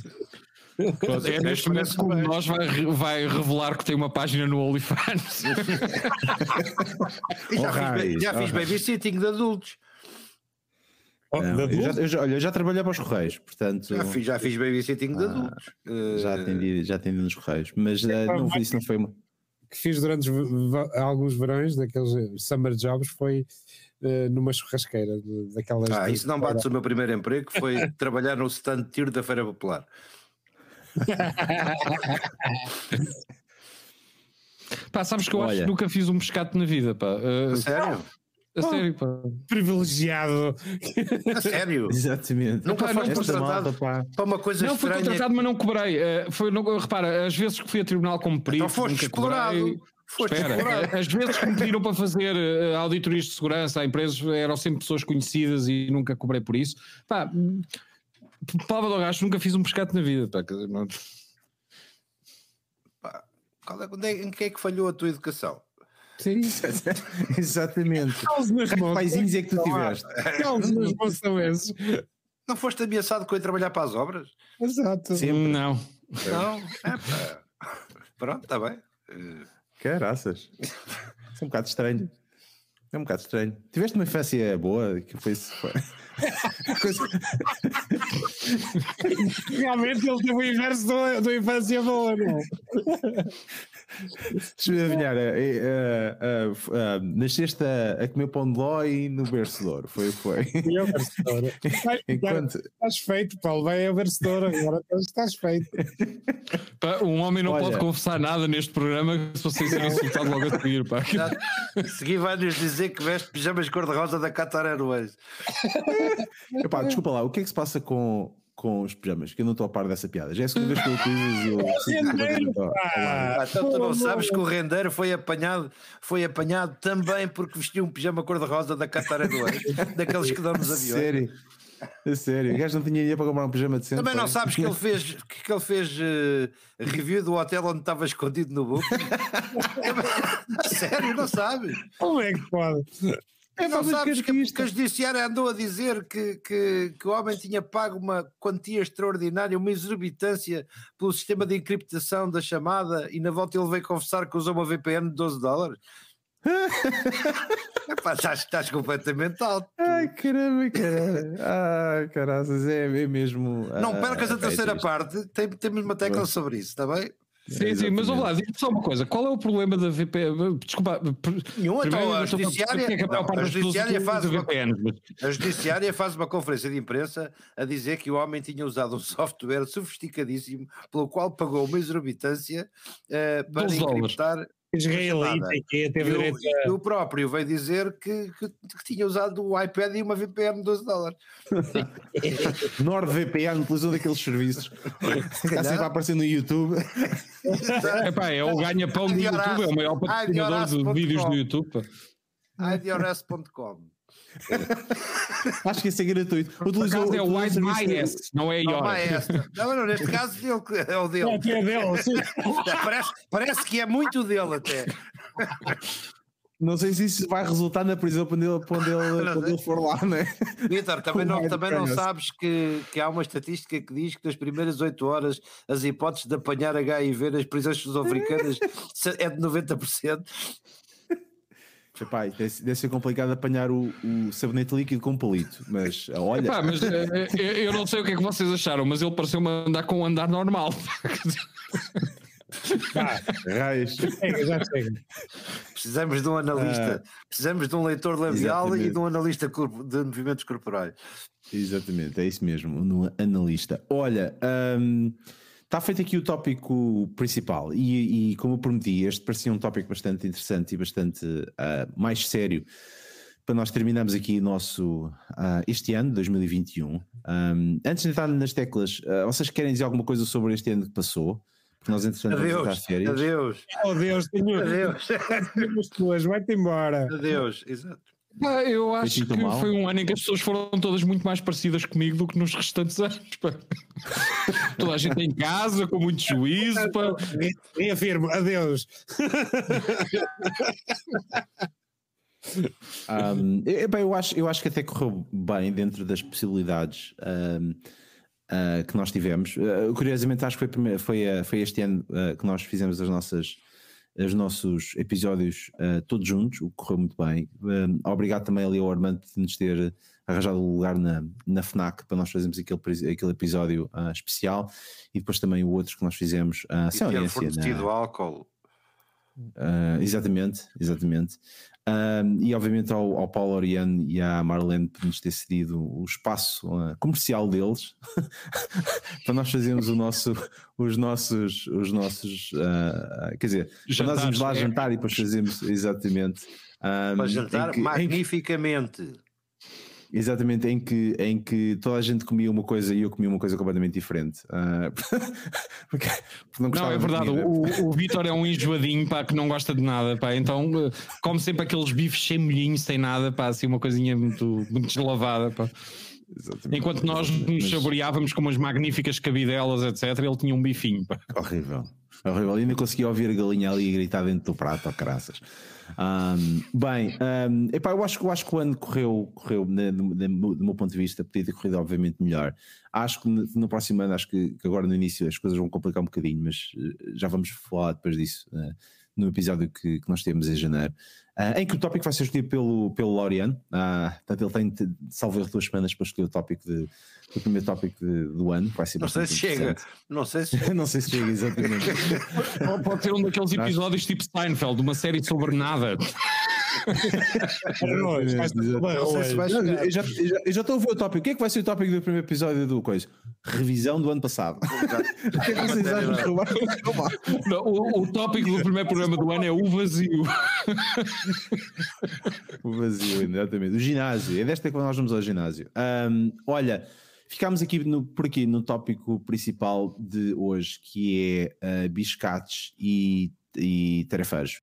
É neste momento como nós vai, vai revelar que tem uma página no OnlyFans. *laughs* já, oh, fiz, já oh, fiz babysitting de adultos. Oh, não, eu, já, eu, já, olha, eu já trabalhei para os Correios, portanto. Já fiz, já fiz babysitting de ah, adultos. Já atendi, já atendi nos Correios, mas uh, não, isso não foi uma. que fiz durante alguns verões, daqueles summer jobs, foi uh, numa churrasqueira. Daquelas ah, isso não bate o meu primeiro emprego, foi *laughs* trabalhar no stand de tiro da Feira Popular. *laughs* pá, sabes que eu Olha. acho que nunca fiz um pescado na vida, pá. Uh, sério? A sério, pá. Privilegiado. A sério? Exatamente. Nunca pá, foste contratado para uma coisa não, estranha. Não, fui contratado, mas não cobrei. Uh, foi, não, repara, as vezes que fui a tribunal como perito, então foste explorado. Foste Espera, explorado. as vezes que me pediram para fazer uh, auditorias de segurança a empresas eram sempre pessoas conhecidas e nunca cobrei por isso. Pá, Palavra do gajo, nunca fiz um pescado na vida. Pá, não... pá, qual é, onde é, em que é que falhou a tua educação? Sim, *laughs* exatamente. Que paizinhos é que tu tiveste? Meus *laughs* bons são esses? Não foste ameaçado com eu trabalhar para as obras? Exato. Sempre. Não. Não? É, pá. Pronto, está bem. Caraças. Isso é um bocado estranho. É um bocado estranho. Tiveste uma infância boa? Que foi. Coisa... *laughs* Realmente ele teve o inverso do infância boa, não é? *laughs* Deixa-me adivinhar. Uh, uh, uh, nasceste a, a, comer pão de ló e no berço de ouro. Foi, foi. E eu vencedor. *laughs* Enquanto... Estás feito, Paulo. Vai a vencedor agora. Estás feito. Um homem não Olha... pode confessar nada neste programa se você ser insultado logo a seguir. Pá. Seguir vai-nos dizer que veste pijamas cor-de-rosa da Qatar Airways. Epá, desculpa lá. O que é que se passa com com os pijamas, que eu não estou a par dessa piada. Já é a segunda vez que eu utilizo *laughs* o ah, Então tu não sabes que o rendeiro foi apanhado, foi apanhado também porque vestiu um pijama cor-de-rosa da Qatar Airways, *laughs* daqueles que dão nos aviões. Sério? É sério, o gajo não tinha dinheiro para comprar um pijama decente. Também não sabes que ele *laughs* fez, que ele fez uh, review do hotel onde estava escondido no book? sério, não sabes? Como é que pode? É, não sabes que, que, que a judiciária andou a dizer que, que, que o homem tinha pago uma quantia extraordinária, uma exorbitância pelo sistema de encriptação da chamada e na volta ele veio confessar que usou uma VPN de 12 dólares. *laughs* Epá, estás, estás completamente alto. Ai caramba, caramba. Ai caraças, é, é mesmo. Não percas a terceira parte, tem, temos uma tecla sobre isso, está bem? Sim, é, sim, mas vamos lá, diz só uma coisa: qual é o problema da VPN? Desculpa, nenhum, então a judiciária, é não, a, judiciária faz uma, a judiciária faz uma conferência de imprensa a dizer que o homem tinha usado um software sofisticadíssimo pelo qual pagou uma exorbitância uh, para encriptar israelita que teve direito a... o próprio veio dizer que, que, que, tinha usado o iPad e uma VPN de 12 dólares. *laughs* NordVPN utilizou daqueles serviços? Está sempre a aparecer no YouTube. *laughs* Epá, é o ganha-pão do YouTube é o maior patrocinador de vídeos do YouTube. Idrs.com *laughs* Acho que isso é gratuito. Utilizou, é o Wise Bias, não é IOR. Não, não, neste caso é o dele. É, é dele sim. parece, parece que é muito dele até. Não sei se isso vai resultar na prisão quando ele, quando ele, quando ele for lá, né? Vitor, também, não, também não sabes que, que há uma estatística que diz que nas primeiras 8 horas as hipóteses de apanhar HIV nas prisões sul-africanas *laughs* é de 90%. Epá, deve, deve ser complicado apanhar o, o sabonete líquido com palito, mas olha. Epá, mas é, eu não sei o que é que vocês acharam, mas ele pareceu-me andar com um andar normal. *laughs* Ah, raios. já chega. Precisamos de um analista, ah, precisamos de um leitor labial exatamente. e de um analista de movimentos corporais. Exatamente, é isso mesmo, um analista. Olha, um, Está feito aqui o tópico principal e, e, como eu prometi, este parecia um tópico bastante interessante e bastante uh, mais sério para nós terminarmos aqui nosso, uh, este ano, 2021. Um, antes de entrar nas teclas, uh, vocês querem dizer alguma coisa sobre este ano que passou? Porque nós, entretanto, adeus, vamos férias. Adeus. Oh Deus, tenho. Adeus. tuas, vai-te embora. Adeus, exato. Ah, eu acho que mal. foi um ano em que as pessoas foram todas muito mais parecidas comigo do que nos restantes *laughs* anos. Pá. Toda a gente em casa, com muito juízo. Pá. Reafirmo, adeus. um, eu, eu, acho, eu acho que até correu bem dentro das possibilidades um, uh, ah, que nós tivemos. Uh, curiosamente, acho que foi, primeiro, foi, uh, foi este ano que nós fizemos as nossas os nossos episódios uh, todos juntos, o que correu muito bem. Uh, obrigado também ali ao Armando de nos ter arranjado um lugar na, na FNAC para nós fazermos aquele, aquele episódio uh, especial e depois também o outro que nós fizemos uh, sem audiência. fornecido na... álcool. Exatamente, exatamente. e obviamente ao, ao Paulo Oriane e à Marlene por nos ter cedido o espaço uh, comercial deles *laughs* para nós fazermos o nosso, os nossos, os nossos uh, quer dizer, para nós irmos lá é. jantar e depois fazemos exatamente um, para jantar que, magnificamente. Exatamente, em que, em que toda a gente comia uma coisa e eu comia uma coisa completamente diferente. Uh, *laughs* porque, porque não, não, é verdade, o, o Vitor é um enjoadinho pá, que não gosta de nada, pá, então uh, come sempre aqueles bifes sem molhinho, sem nada, pá, assim uma coisinha muito, muito deslavada. Pá. Exatamente. Enquanto nós nos saboreávamos com umas magníficas cabidelas, etc., ele tinha um bifinho. Pá. Horrível. Horrível. Ainda conseguia ouvir a galinha ali gritar dentro do prato, ó, caraças. Um, bem, um, epá, eu, acho, eu acho que o ano correu, correu né, do, do, meu ponto de vista, podia ter corrido obviamente melhor. Acho que no, no próximo ano, acho que, que, agora no início as coisas vão complicar um bocadinho, mas uh, já vamos falar depois disso. Uh, no episódio que, que nós temos em janeiro, uh, em que o tópico vai ser escolhido pelo, pelo Laureano. Uh, portanto, ele tem, salvo duas semanas para escolher o tópico de, o primeiro tópico de, do ano. Vai ser não sei se chega, não sei se chega. *laughs* não sei se chega, exatamente. Pode ser um daqueles episódios tipo Seinfeld, uma série sobre nada. *laughs* eu, já, eu já estou a ver o tópico. O que é que vai ser o tópico do primeiro episódio do Coisa? Revisão do ano passado. *laughs* o que é que vocês acham? Não, o, o tópico do primeiro programa do ano é o vazio. o vazio, exatamente. O ginásio. É desta que nós vamos ao ginásio. Um, olha. Ficámos aqui no, por aqui no tópico principal de hoje, que é uh, biscates e, e tarefeiros.